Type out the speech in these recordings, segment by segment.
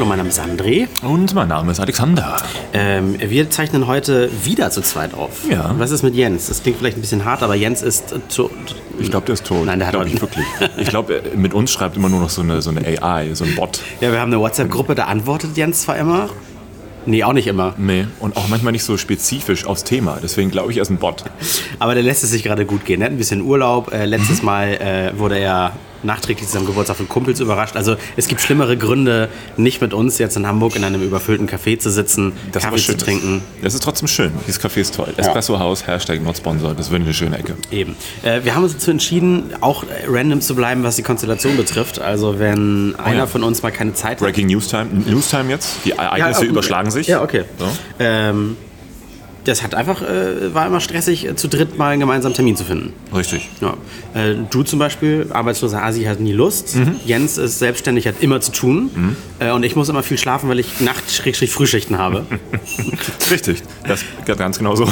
Hallo, mein Name ist André. Und mein Name ist Alexander. Ähm, wir zeichnen heute wieder zu zweit auf. Ja. Was ist mit Jens? Das klingt vielleicht ein bisschen hart, aber Jens ist tot. Ich glaube, der ist tot. Nein, der hat heute- ich wirklich. Ich glaube, mit uns schreibt immer nur noch so eine, so eine AI, so ein Bot. Ja, wir haben eine WhatsApp-Gruppe, da antwortet Jens zwar immer. Nee, auch nicht immer. Nee, und auch manchmal nicht so spezifisch aufs Thema. Deswegen glaube ich, er ist ein Bot. Aber der lässt es sich gerade gut gehen. Er hat ein bisschen Urlaub. Äh, Mhm. letztes Mal äh, wurde er nachträglich zu seinem Geburtstag von Kumpels überrascht. Also es gibt schlimmere Gründe, nicht mit uns jetzt in Hamburg in einem überfüllten Café zu sitzen, Das Kaffee zu trinken. Das ist trotzdem schön. Dieses Café ist toll. Espresso House, Hashtag not sponsor. Das wäre eine schöne Ecke. Eben. Äh, wir haben uns dazu entschieden, auch random zu bleiben, was die Konstellation betrifft. Also wenn einer Oh ja. von uns mal keine Zeit hat. Breaking News Time. News Time jetzt. Die Ereignisse Ja, oh, überschlagen sich. Ja, okay. So. Ähm, das hat einfach, äh, war immer stressig, äh, zu dritt mal einen gemeinsamen Termin zu finden. Richtig. Ja. Äh, du zum Beispiel, arbeitsloser Asi, hat nie Lust. Mhm. Jens ist selbstständig, hat immer zu tun. Äh, und ich muss immer viel schlafen, weil ich Nacht-Frühschichten habe. Richtig. Das ganz genau so.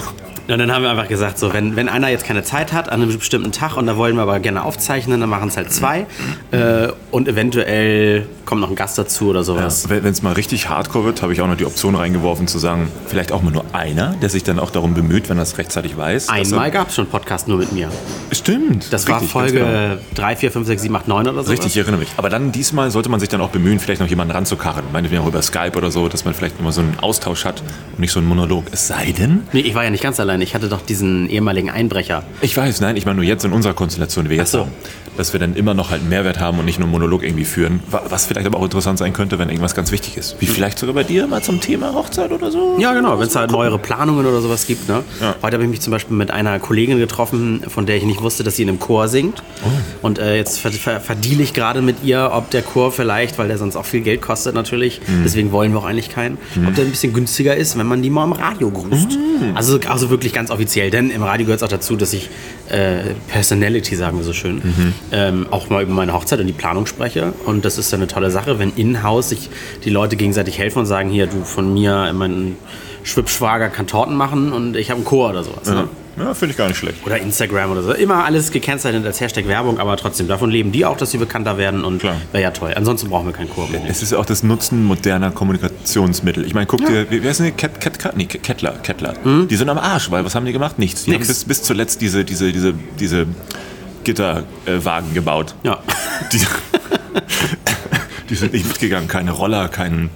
Und dann haben wir einfach gesagt, so, wenn, wenn einer jetzt keine Zeit hat an einem bestimmten Tag und da wollen wir aber gerne aufzeichnen, dann machen es halt zwei. Äh, und eventuell kommt noch ein Gast dazu oder sowas. Wenn es mal richtig hardcore wird, habe ich auch noch die Option reingeworfen zu sagen, vielleicht auch mal nur einer, der sich dann auch darum bemüht, wenn er es rechtzeitig weiß. Einmal gab es schon einen Podcast nur mit mir. Stimmt. Das Richtig, war Folge genau. 3, 4, 5, 6, 7, 8, 9 oder so. Richtig, ich erinnere mich. Aber dann diesmal sollte man sich dann auch bemühen, vielleicht noch jemanden ranzukarren. Meinetwegen auch über Skype oder so, dass man vielleicht immer so einen Austausch hat und nicht so einen Monolog. Es sei denn, Nee, ich war ja nicht ganz allein. Ich hatte doch diesen ehemaligen Einbrecher. ich weiß, nein, ich meine nur jetzt in unserer Konstellation, die wir jetzt so. haben, dass wir dann immer noch halt einen Mehrwert haben und nicht nur einen Monolog irgendwie führen. Wa- Was vielleicht aber auch interessant sein könnte, wenn irgendwas ganz wichtig ist. Wie vielleicht sogar bei dir mal zum Thema Hochzeit oder so. Ja, genau, wenn es da neuere Planungen oder sowas gibt. Ne? Ja. Heute habe ich mich zum Beispiel mit einer Kollegin getroffen, von der ich nicht wusste, dass sie in einem Chor singt. Oh. Und äh, jetzt ver ver verdeal ich gerade mit ihr, ob der Chor vielleicht, weil der sonst auch viel Geld kostet natürlich, Mhm. deswegen wollen wir auch eigentlich keinen, ob der ein bisschen günstiger ist, wenn man die mal im Radio grüßt. Mhm. Also, also wirklich ganz offiziell, denn im Radio gehört es auch dazu, dass ich äh, Personality, sagen wir so schön, Mhm. ähm, auch mal über meine Hochzeit und die Planung spreche. Und das ist dann eine tolle Sache, wenn in-house sich die Leute gegenseitig helfen und sagen, hier, du von mir, mein Schwibschwager kann Torten machen und ich habe einen Chor oder sowas. Ne? Ja, ja finde ich gar nicht schlecht. Oder Instagram oder so. Immer alles gekennzeichnet als Hashtag Werbung, aber trotzdem, davon leben die auch, dass sie bekannter werden und wäre ja toll. Ansonsten brauchen wir keinen Chor. Es ist auch das Nutzen moderner Kommunikationsmittel. Ich meine, guck dir, wie, wer ist denn die? Ket, Ket, Ket, nee, Kettler, Kettler. Die sind am Arsch, weil was haben die gemacht? Nichts. Die Nix. haben bis, bis zuletzt diese, diese, diese, diese Gitterwagen gebaut. Ja. Die, die sind nicht mitgegangen. Keine Roller, kein,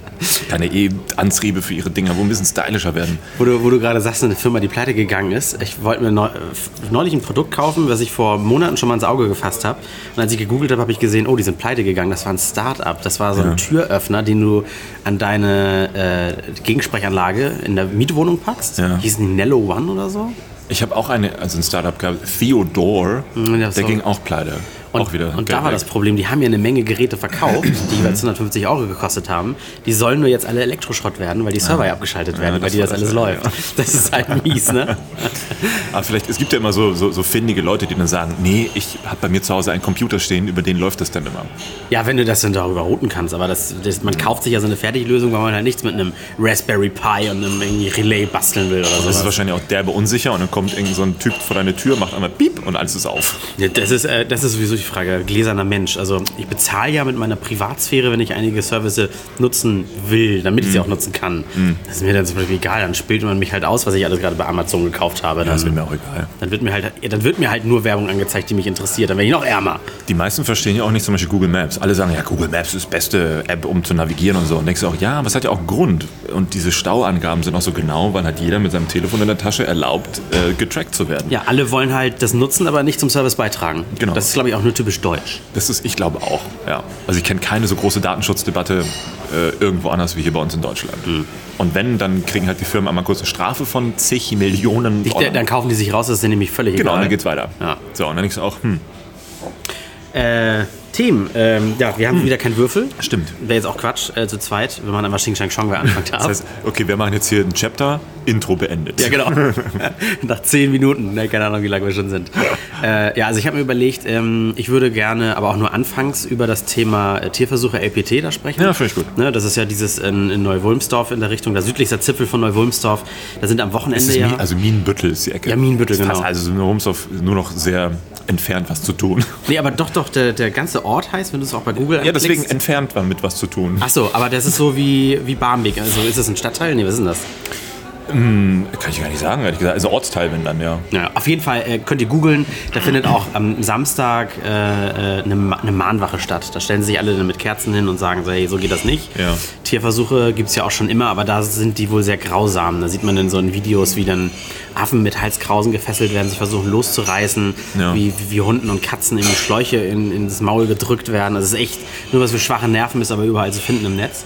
keine E-Antriebe für ihre Dinger, wo bisschen stylischer werden. Wo du, wo du gerade sagst, eine Firma, die pleite gegangen ist. Ich wollte mir neu, neulich ein Produkt kaufen, was ich vor Monaten schon mal ins Auge gefasst habe. Und als ich gegoogelt habe, habe ich gesehen, oh, die sind pleite gegangen. Das war ein Start-up. Das war so ein Türöffner, den du an deine äh, Gegensprechanlage in der Mietwohnung packst. Ja. Hieß die Nello One oder so? Ich habe auch eine, also ein Startup gehabt, Theodore, Ja, der so. ging auch pleite. Und, auch wieder. und Geld da war weg. das Problem, die haben ja eine Menge Geräte verkauft, die jeweils 150 Euro gekostet haben. Die sollen nur jetzt alle Elektroschrott werden, weil die Server ja abgeschaltet werden, Ja, weil das die das alles läuft. ja. Das ist halt mies, ne? Aber vielleicht, es gibt ja immer so, so, so findige Leute, die dann sagen, nee, ich habe bei mir zu Hause einen Computer stehen, über den läuft das dann immer. Ja, wenn du das dann darüber routen kannst, aber das, das, man kauft sich ja so eine Fertiglösung, weil man halt nichts mit einem Raspberry Pi und einem Relay basteln will oder Das ist so. wahrscheinlich auch derbe unsicher und dann kommt irgend so ein Typ vor deine Tür, macht einmal Piep und alles ist auf. Ja, das, ist, äh, das ist sowieso die Frage, gläserner Mensch. Also ich bezahle ja mit meiner Privatsphäre, wenn ich einige Services nutzen will, damit ich Mhm. sie auch nutzen kann. Das ist mir dann zum Beispiel egal, dann spielt man mich halt aus, was ich alles gerade bei Amazon gekauft habe. Das Dann, ist mir auch egal. dann, wird mir halt, ja, dann wird mir halt nur Werbung angezeigt, die mich interessiert. Dann werde ich noch ärmer. Die meisten verstehen ja auch nicht zum Beispiel Google Maps. Alle sagen, ja, Google Maps ist die beste App, um zu navigieren und so. Und denkst du auch, ja, aber es hat ja auch einen Grund. Und diese Stauangaben sind auch so genau, weil hat jeder mit seinem Telefon in der Tasche erlaubt, äh, getrackt zu werden. Ja, alle wollen halt das nutzen, aber nicht zum Service beitragen. Genau. Das ist, glaube ich, auch nur typisch deutsch. Das ist, ich glaube auch, ja. Also ich kenne keine so große Datenschutzdebatte äh, irgendwo anders wie hier bei uns in Deutschland. Und wenn, dann kriegen halt die Firmen einmal kurz eine Strafe von zig Millionen Ich, dann kaufen die sich raus, das ist nämlich völlig genau, egal. dann geht's weiter. Ja. So, und dann denkst du auch, hm, Äh, Team, ähm, ja, wir haben wieder keinen Würfel. Stimmt. Wäre jetzt auch Quatsch, äh, zu zweit, wenn man einmal Xing Shang Chong anfangen darf. das heißt, okay, wir machen jetzt hier ein Chapter, Intro beendet. ja, genau. Nach zehn Minuten, ne, keine Ahnung, wie lange wir schon sind. Äh, ja, also ich habe mir überlegt, ähm, ich würde gerne, aber auch nur anfangs, über das Thema äh, Tierversuche LPT da sprechen. Ja, finde ich gut. Ne, das ist ja dieses in, in Neuwulmsdorf in der Richtung, der südlichste Zipfel von Neuwulmsdorf. Da sind am Wochenende ist ja... Also Minenbüttel ist die Ecke. Ja, Minenbüttel, genau. Also in Rumsdorf nur noch sehr entfernt was zu tun. Nee, aber doch, doch, der, der ganze ganze Ort heißt, wenn du es auch bei Google Ja, deswegen entfernt war mit was zu tun. Ach so, aber das ist so wie, wie Barmbek. Also ist das ein Stadtteil? Nee, was ist denn das? Kann ich gar nicht sagen, ehrlich gesagt. Also Ortsteil, wenn dann, ja. Ja, auf jeden Fall äh, könnt ihr googeln. Da findet auch am Samstag äh, äh, eine, Ma- eine Mahnwache statt. Da stellen sich alle dann mit Kerzen hin und sagen so, hey, so geht das nicht. Ja. Tierversuche gibt es ja auch schon immer, aber da sind die wohl sehr grausam. Da sieht man in so in Videos, wie dann Affen mit Halskrausen gefesselt werden, sich versuchen loszureißen, Ja. wie, wie Hunden und Katzen in die Schläuche in, in das Maul gedrückt werden. Das ist echt nur was für schwache Nerven ist, aber überall zu finden im Netz.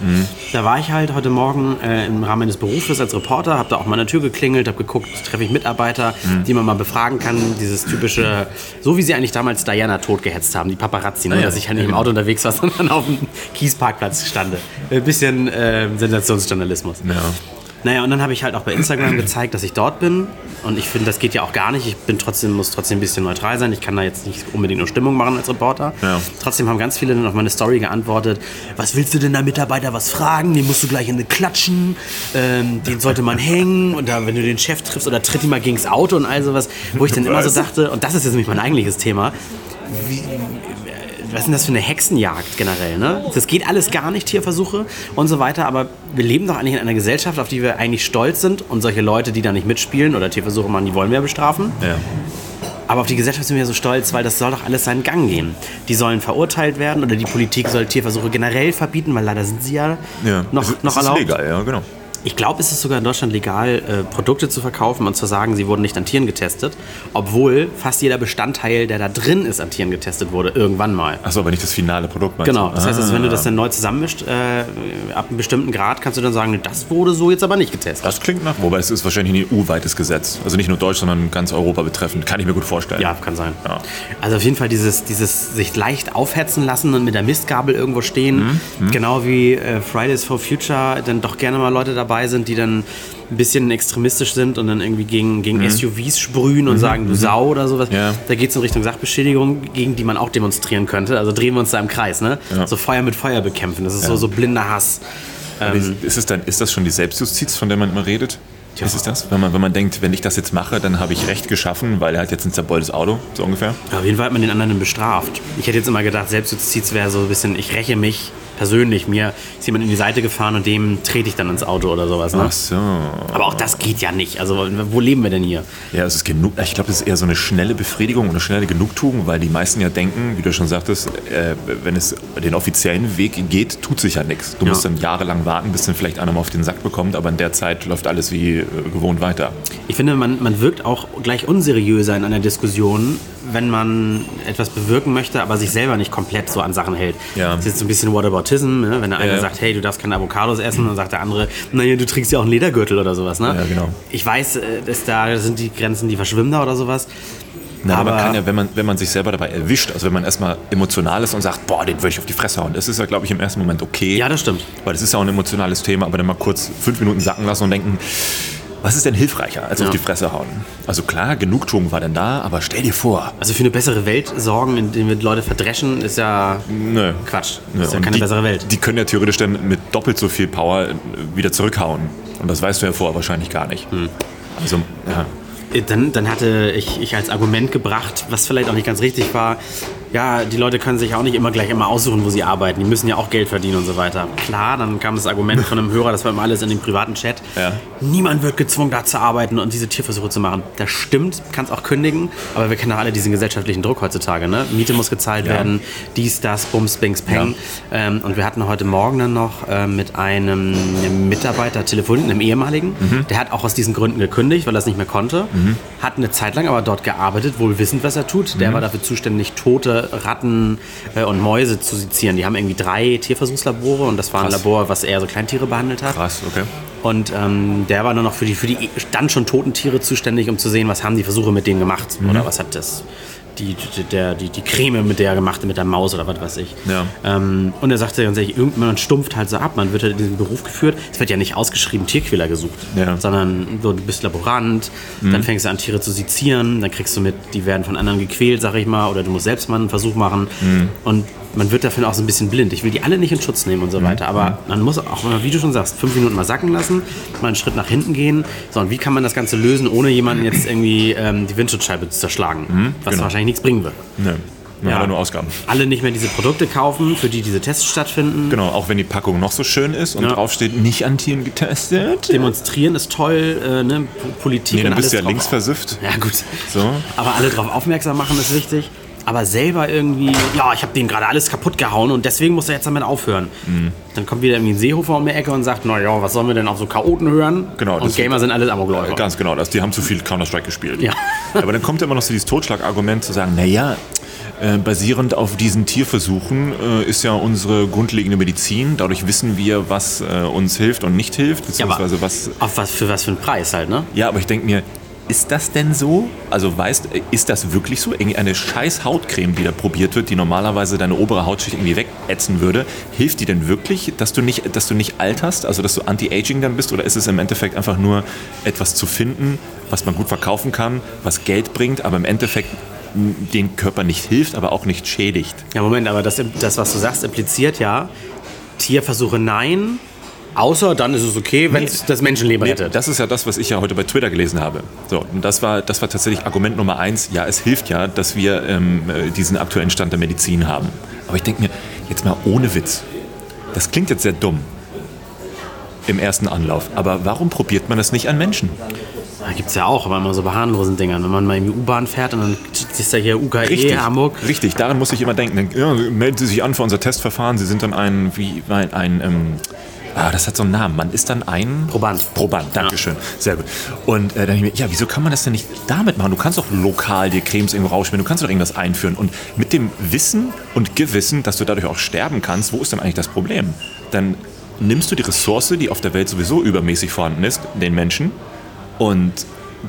Da war ich halt heute Morgen äh, im Rahmen meines Berufes als Reporter, habe da auch mal an der Tür geklingelt, habe geguckt, treffe ich Mitarbeiter, die man mal befragen kann. Dieses typische, so wie sie eigentlich damals Diana totgehetzt haben, die Paparazzi, ne? ja. dass ich halt nicht im Auto unterwegs war, sondern auf dem Kiesparkplatz stande. Ein bisschen äh, Sensationsjournalismus. Ja. Naja, und dann habe ich halt auch bei Instagram gezeigt, dass ich dort bin. Und ich finde, das geht ja auch gar nicht. Ich bin trotzdem, muss trotzdem ein bisschen neutral sein. Ich kann da jetzt nicht unbedingt nur Stimmung machen als Reporter. Ja. Trotzdem haben ganz viele dann auf meine Story geantwortet, was willst du denn da Mitarbeiter was fragen? Den musst du gleich in eine klatschen, ähm, den sollte man hängen und da, wenn du den Chef triffst oder tritt ihm mal gegens Auto und all sowas, wo ich dann immer so dachte, und das ist jetzt nämlich mein eigentliches Thema, wie, was ist denn das für eine Hexenjagd generell? Ne? Das geht alles gar nicht, Tierversuche und so weiter, aber wir leben doch eigentlich in einer Gesellschaft, auf die wir eigentlich stolz sind und solche Leute, die da nicht mitspielen oder Tierversuche machen, die wollen wir ja bestrafen. Ja. Aber auf die Gesellschaft sind wir so stolz, weil das soll doch alles seinen Gang gehen. Die sollen verurteilt werden oder die Politik soll Tierversuche generell verbieten, weil leider sind sie ja, ja. noch, es, noch es erlaubt. ist legal, ja, genau. Ich glaube, es ist sogar in Deutschland legal, äh, Produkte zu verkaufen und zu sagen, sie wurden nicht an Tieren getestet, obwohl fast jeder Bestandteil, der da drin ist, an Tieren getestet wurde, irgendwann mal. Achso, aber nicht das finale Produkt meinst Genau, das heißt, also, wenn du Ah. das dann neu zusammenmischt, äh, ab einem bestimmten Grad kannst du dann sagen, das wurde so jetzt aber nicht getestet. Das klingt nach, wobei es ist wahrscheinlich ein EU-weites Gesetz. Also nicht nur Deutsch, sondern ganz Europa betreffend. Kann ich mir gut vorstellen. Ja, kann sein. Ja. Also auf jeden Fall dieses, dieses sich leicht aufhetzen lassen und mit der Mistgabel irgendwo stehen. Mhm, Genau wie äh, Fridays for Future dann doch gerne mal Leute dabei sind, die dann ein bisschen extremistisch sind und dann irgendwie gegen, gegen SUVs sprühen und sagen, du Sau oder sowas. Mhm, Ja. Da geht es in Richtung Sachbeschädigung, gegen die man auch demonstrieren könnte. Also drehen wir uns da im Kreis. Ne? Ja. So Feuer mit Feuer bekämpfen. Das ist so, so blinder Hass. Ähm, Ist, es dann, ist das schon die Selbstjustiz, von der man immer redet? Ist es das? Wenn man, wenn man denkt, wenn ich das jetzt mache, dann habe ich Recht geschaffen, weil er hat jetzt ein zerbeultes Auto, so ungefähr. Auf jeden Fall hat man den anderen bestraft. Ich hätte jetzt immer gedacht, Selbstjustiz wäre so ein bisschen, ich räche mich persönlich. Mir ist jemand in die Seite gefahren und dem trete ich dann ins Auto oder sowas. Ne? Ach so. Aber auch das geht ja nicht. Also wo leben wir denn hier? Ja, es ist genug. Ich glaube, es ist eher so eine schnelle Befriedigung, eine schnelle Genugtuung, weil die meisten ja denken, wie du schon sagtest, äh, wenn es den offiziellen Weg geht, tut sich ja nichts. Du Ja. musst dann jahrelang warten, bis dann vielleicht einer mal auf den Sack bekommt, aber in der Zeit läuft alles wie äh, gewohnt weiter. Ich finde, man, man wirkt auch gleich unseriöser in einer Diskussion, wenn man etwas bewirken möchte, aber sich selber nicht komplett so an Sachen hält. Ja. Das ist jetzt so ein bisschen Whataboutism, ne? wenn der eine Ja. sagt, hey, du darfst keine Avocados essen, dann sagt der andere, naja, du trägst ja auch einen Ledergürtel oder sowas. Ne? Ja, genau. Ich weiß, äh, dass da sind die Grenzen, die verschwimmen da oder sowas. Na, aber man kann ja, wenn man, wenn man sich selber dabei erwischt, also wenn man erstmal emotional ist und sagt, boah, den würde ich auf die Fresse hauen, das ist ja, glaube ich, im ersten Moment okay. Ja, das stimmt. Weil das ist ja auch ein emotionales Thema, aber dann mal kurz fünf Minuten sacken lassen und denken, was ist denn hilfreicher als Ja. auf die Fresse hauen? Also klar, Genugtuung war denn da, aber stell dir vor, Also für eine bessere Welt sorgen, indem wir Leute verdreschen, ist ja nö. Quatsch. Nö. Das ist ja keine die, bessere Welt. Die können ja theoretisch dann mit doppelt so viel Power äh, wieder zurückhauen. Und das weißt du ja vorher wahrscheinlich gar nicht. Hm. Also, ja. Dann, dann hatte ich, ich als Argument gebracht, was vielleicht auch nicht ganz richtig war, ja, die Leute können sich auch nicht immer gleich immer aussuchen, wo sie arbeiten. Die müssen ja auch Geld verdienen und so weiter. Klar, dann kam das Argument von einem Hörer, das war immer alles in dem privaten Chat. Ja. Niemand wird gezwungen, da zu arbeiten und diese Tierversuche zu machen. Das stimmt, kann es auch kündigen, aber wir kennen doch alle diesen gesellschaftlichen Druck heutzutage. Ne? Miete muss gezahlt Ja. werden, dies, das, Bums, Bings, Peng. Ähm, und wir hatten heute Morgen dann noch äh, mit einem, einem Mitarbeiter telefoniert, einem ehemaligen. Mhm. Der hat auch aus diesen Gründen gekündigt, weil er es nicht mehr konnte. Hat eine Zeit lang aber dort gearbeitet, wohl wissend, was er tut. Mhm. Der war dafür zuständig, tote Ratten äh, und Mäuse zu sezieren. Die haben irgendwie drei Tierversuchslabore und das war ein Krass. Labor, was eher so Kleintiere behandelt hat. Krass, okay. Und ähm, der war nur noch für die, für die dann schon toten Tiere zuständig, um zu sehen, was haben die Versuche mit denen gemacht. Mhm. Oder was hat das, die, der, die, die Creme mit der gemacht, mit der Maus oder was weiß ich. Ja. Ähm, und er sagte ganz ehrlich, irgendwann stumpft halt so ab. Man wird halt in diesen Beruf geführt. Es wird ja nicht ausgeschrieben Tierquäler gesucht, Ja. Mhm. sondern so, du bist Laborant, dann fängst du an, Tiere zu sezieren, dann kriegst du mit, die werden von anderen gequält, sag ich mal, oder du musst selbst mal einen Versuch machen. Mhm. Und man wird dafür auch so ein bisschen blind. Ich will die alle nicht in Schutz nehmen und Mhm. so weiter, aber man muss auch wie du schon sagst, fünf Minuten mal sacken lassen, mal einen Schritt nach hinten gehen. So, und wie kann man das Ganze lösen, ohne jemanden jetzt irgendwie ähm, die Windschutzscheibe zu zerschlagen? was genau. wahrscheinlich nichts bringen wird. Nö. Man Ja. hat nur Ausgaben. Alle nicht mehr diese Produkte kaufen, für die diese Tests stattfinden. Genau, auch wenn die Packung noch so schön ist und Ja. drauf steht, nicht an Tieren getestet. Demonstrieren ist toll, äh, ne? Politik Nee, du und bist alles ja links versifft. Ja gut. So. Aber alle darauf aufmerksam machen ist wichtig. Aber selber irgendwie, ja, ich habe denen gerade alles kaputt gehauen und deswegen muss er jetzt damit aufhören. Mhm. Dann kommt wieder irgendwie ein Seehofer um die Ecke und sagt, naja, was sollen wir denn auf so Chaoten hören? Genau, Und Gamer sind alles Amokläufer. Ganz genau, das, die haben zu viel Counter-Strike gespielt. Ja. Aber dann kommt immer noch so dieses Totschlagargument zu sagen, naja, äh, basierend auf diesen Tierversuchen äh, ist ja unsere grundlegende Medizin. Dadurch wissen wir, was äh, uns hilft und nicht hilft, Ja, beziehungsweise was auf was für was für einen Preis halt, ne? Ja, aber ich denke mir, ist das denn so? Also weißt, ist das wirklich so? Irgendwie eine scheiß Hautcreme, die da probiert wird, die normalerweise deine obere Hautschicht irgendwie wegätzen würde, hilft die denn wirklich, dass du nicht, dass du nicht alterst, also dass du anti-aging dann bist? Oder ist es im Endeffekt einfach nur etwas zu finden, was man gut verkaufen kann, was Geld bringt, aber im Endeffekt den Körper nicht hilft, aber auch nicht schädigt? Ja, Moment, aber das, das was du sagst, impliziert ja, Tierversuche nein, außer dann ist es okay, wenn es das Menschenleben Nee, rettet. das ist ja das, was ich ja heute bei Twitter gelesen habe. So, und das war, das war tatsächlich Argument Nummer eins. Ja, es hilft ja, dass wir ähm, äh, diesen aktuellen Stand der Medizin haben. Aber ich denke mir, jetzt mal ohne Witz. Das klingt jetzt sehr dumm im ersten Anlauf. Aber warum probiert man das nicht an Menschen? Da gibt es ja auch, aber immer so bei harmlosen Dingern. Wenn man mal in die U-Bahn fährt und dann ist da hier UKE Hamburg. Richtig, daran muss ich immer denken. Ja, melden Sie sich an für unser Testverfahren. Sie sind dann ein, wie, ein, ein ähm, ah, das hat so einen Namen. Man ist dann ein Proband. Proband, Dankeschön. Sehr gut. Und äh, dann denke ich mir, ja, wieso kann man das denn nicht damit machen? Du kannst doch lokal dir Cremes irgendwo rausschmieren, du kannst doch irgendwas einführen. Und mit dem Wissen und Gewissen, dass du dadurch auch sterben kannst, wo ist denn eigentlich das Problem? Dann nimmst du die Ressource, die auf der Welt sowieso übermäßig vorhanden ist, den Menschen, und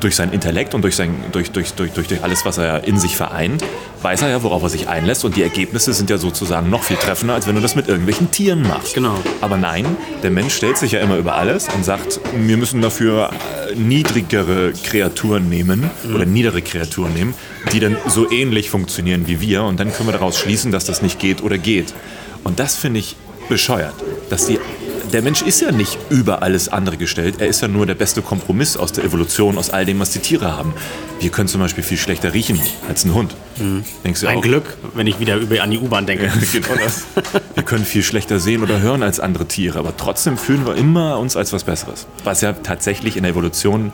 durch seinen Intellekt und durch, sein, durch, durch, durch, durch, alles, was er in sich vereint, weiß er ja, worauf er sich einlässt. Und die Ergebnisse sind ja sozusagen noch viel treffender, als wenn du das mit irgendwelchen Tieren machst. Genau. Aber nein, der Mensch stellt sich ja immer über alles und sagt, wir müssen dafür äh, niedrigere Kreaturen nehmen oder niedere Kreaturen nehmen, die dann so ähnlich funktionieren wie wir. Und dann können wir daraus schließen, dass das nicht geht oder geht. Und das finde ich bescheuert. Dass die, der Mensch ist ja nicht über alles andere gestellt. Er ist ja nur der beste Kompromiss aus der Evolution, aus all dem, was die Tiere haben. Wir können zum Beispiel viel schlechter riechen als ein Hund. Denkst du Ein auch? Glück, wenn ich wieder über an die U-Bahn denke. genau das. Wir können viel schlechter sehen oder hören als andere Tiere, aber trotzdem fühlen wir immer uns als was Besseres. Was ja tatsächlich in der Evolution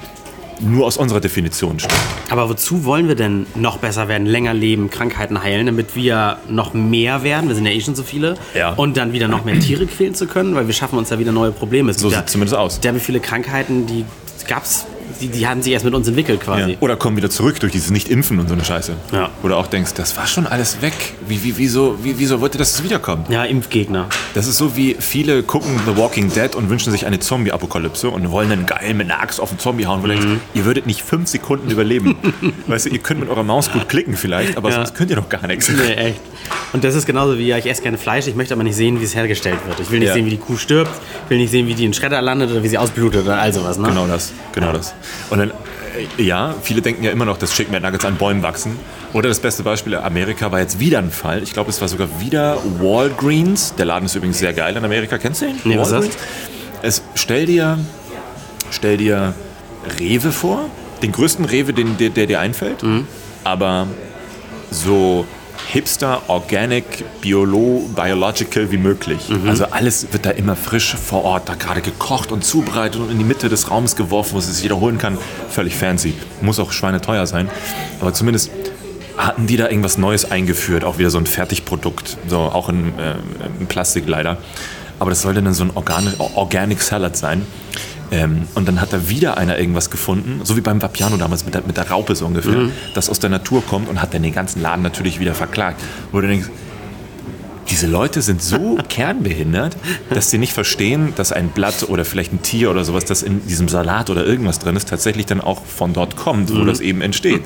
nur aus unserer Definition stimmt. Aber wozu wollen wir denn noch besser werden, länger leben, Krankheiten heilen, damit wir noch mehr werden? Wir sind ja eh schon so viele. Ja. Und dann wieder noch mehr Tiere quälen zu können, weil wir schaffen uns ja wieder neue Probleme. Es So sieht es zumindest aus. Wie viele Krankheiten, die gab's, die, die haben sich erst mit uns entwickelt quasi. Ja. Oder kommen wieder zurück durch dieses Nicht-Impfen und so eine Scheiße. Ja. Oder auch denkst, das war schon alles weg. Wie, wie, wieso, wie, wieso wollte das wiederkommen? Ja, Impfgegner. Das ist so wie viele gucken The Walking Dead und wünschen sich eine Zombie-Apokalypse und wollen dann geil mit einer Axt auf den Zombie hauen. Wo Mhm. denkst, ihr würdet nicht fünf Sekunden überleben. weißt du, ihr könnt mit eurer Maus gut klicken vielleicht, aber Ja. sonst könnt ihr doch gar nichts. Nee, echt. Und das ist genauso wie, ja, ich esse gerne Fleisch, ich möchte aber nicht sehen, wie es hergestellt wird. Ich will nicht Ja. sehen, wie die Kuh stirbt, ich will nicht sehen, wie die in den Schredder landet oder wie sie ausblutet oder all sowas. Ne? Genau das, genau das. Und dann, äh, ja, viele denken ja immer noch, dass Chicken McNuggets an Bäumen wachsen. Oder das beste Beispiel, Amerika war jetzt wieder ein Fall. Ich glaube, es war sogar wieder Walgreens. Der Laden ist übrigens sehr geil in Amerika. Kennst du ihn? Nee, was ist das? Walgreens? Es, stell dir, stell dir Rewe vor. Den größten Rewe, den, der, der dir einfällt. Mhm. Aber so hipster, organic, biolo, biological wie möglich. Mhm. Also alles wird da immer frisch vor Ort, da gerade gekocht und zubereitet und in die Mitte des Raums geworfen, wo es sich wiederholen kann. Völlig fancy. Muss auch schweineteuer sein. Aber zumindest hatten die da irgendwas Neues eingeführt, auch wieder so ein Fertigprodukt, so auch in, äh, in Plastik leider. Aber das sollte dann so ein Organic, Organic Salad sein. Ähm, und dann hat da wieder einer irgendwas gefunden, so wie beim Vapiano damals mit der, mit der Raupe so ungefähr, das aus der Natur kommt und hat dann den ganzen Laden natürlich wieder verklagt. Wo du denkst, diese Leute sind so kernbehindert, dass sie nicht verstehen, dass ein Blatt oder vielleicht ein Tier oder sowas, das in diesem Salat oder irgendwas drin ist, tatsächlich dann auch von dort kommt, wo das eben entsteht.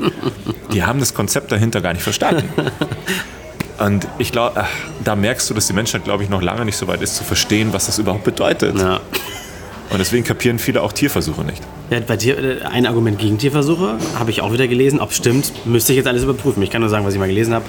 Die haben das Konzept dahinter gar nicht verstanden. Und ich glaube, da merkst du, dass die Menschheit, glaube ich, noch lange nicht so weit ist, zu verstehen, was das überhaupt bedeutet. Ja. Und deswegen kapieren viele auch Tierversuche nicht. Ja, bei Tier, äh, ein Argument gegen Tierversuche habe ich auch wieder gelesen. Ob stimmt, müsste ich jetzt alles überprüfen. Ich kann nur sagen, was ich mal gelesen habe.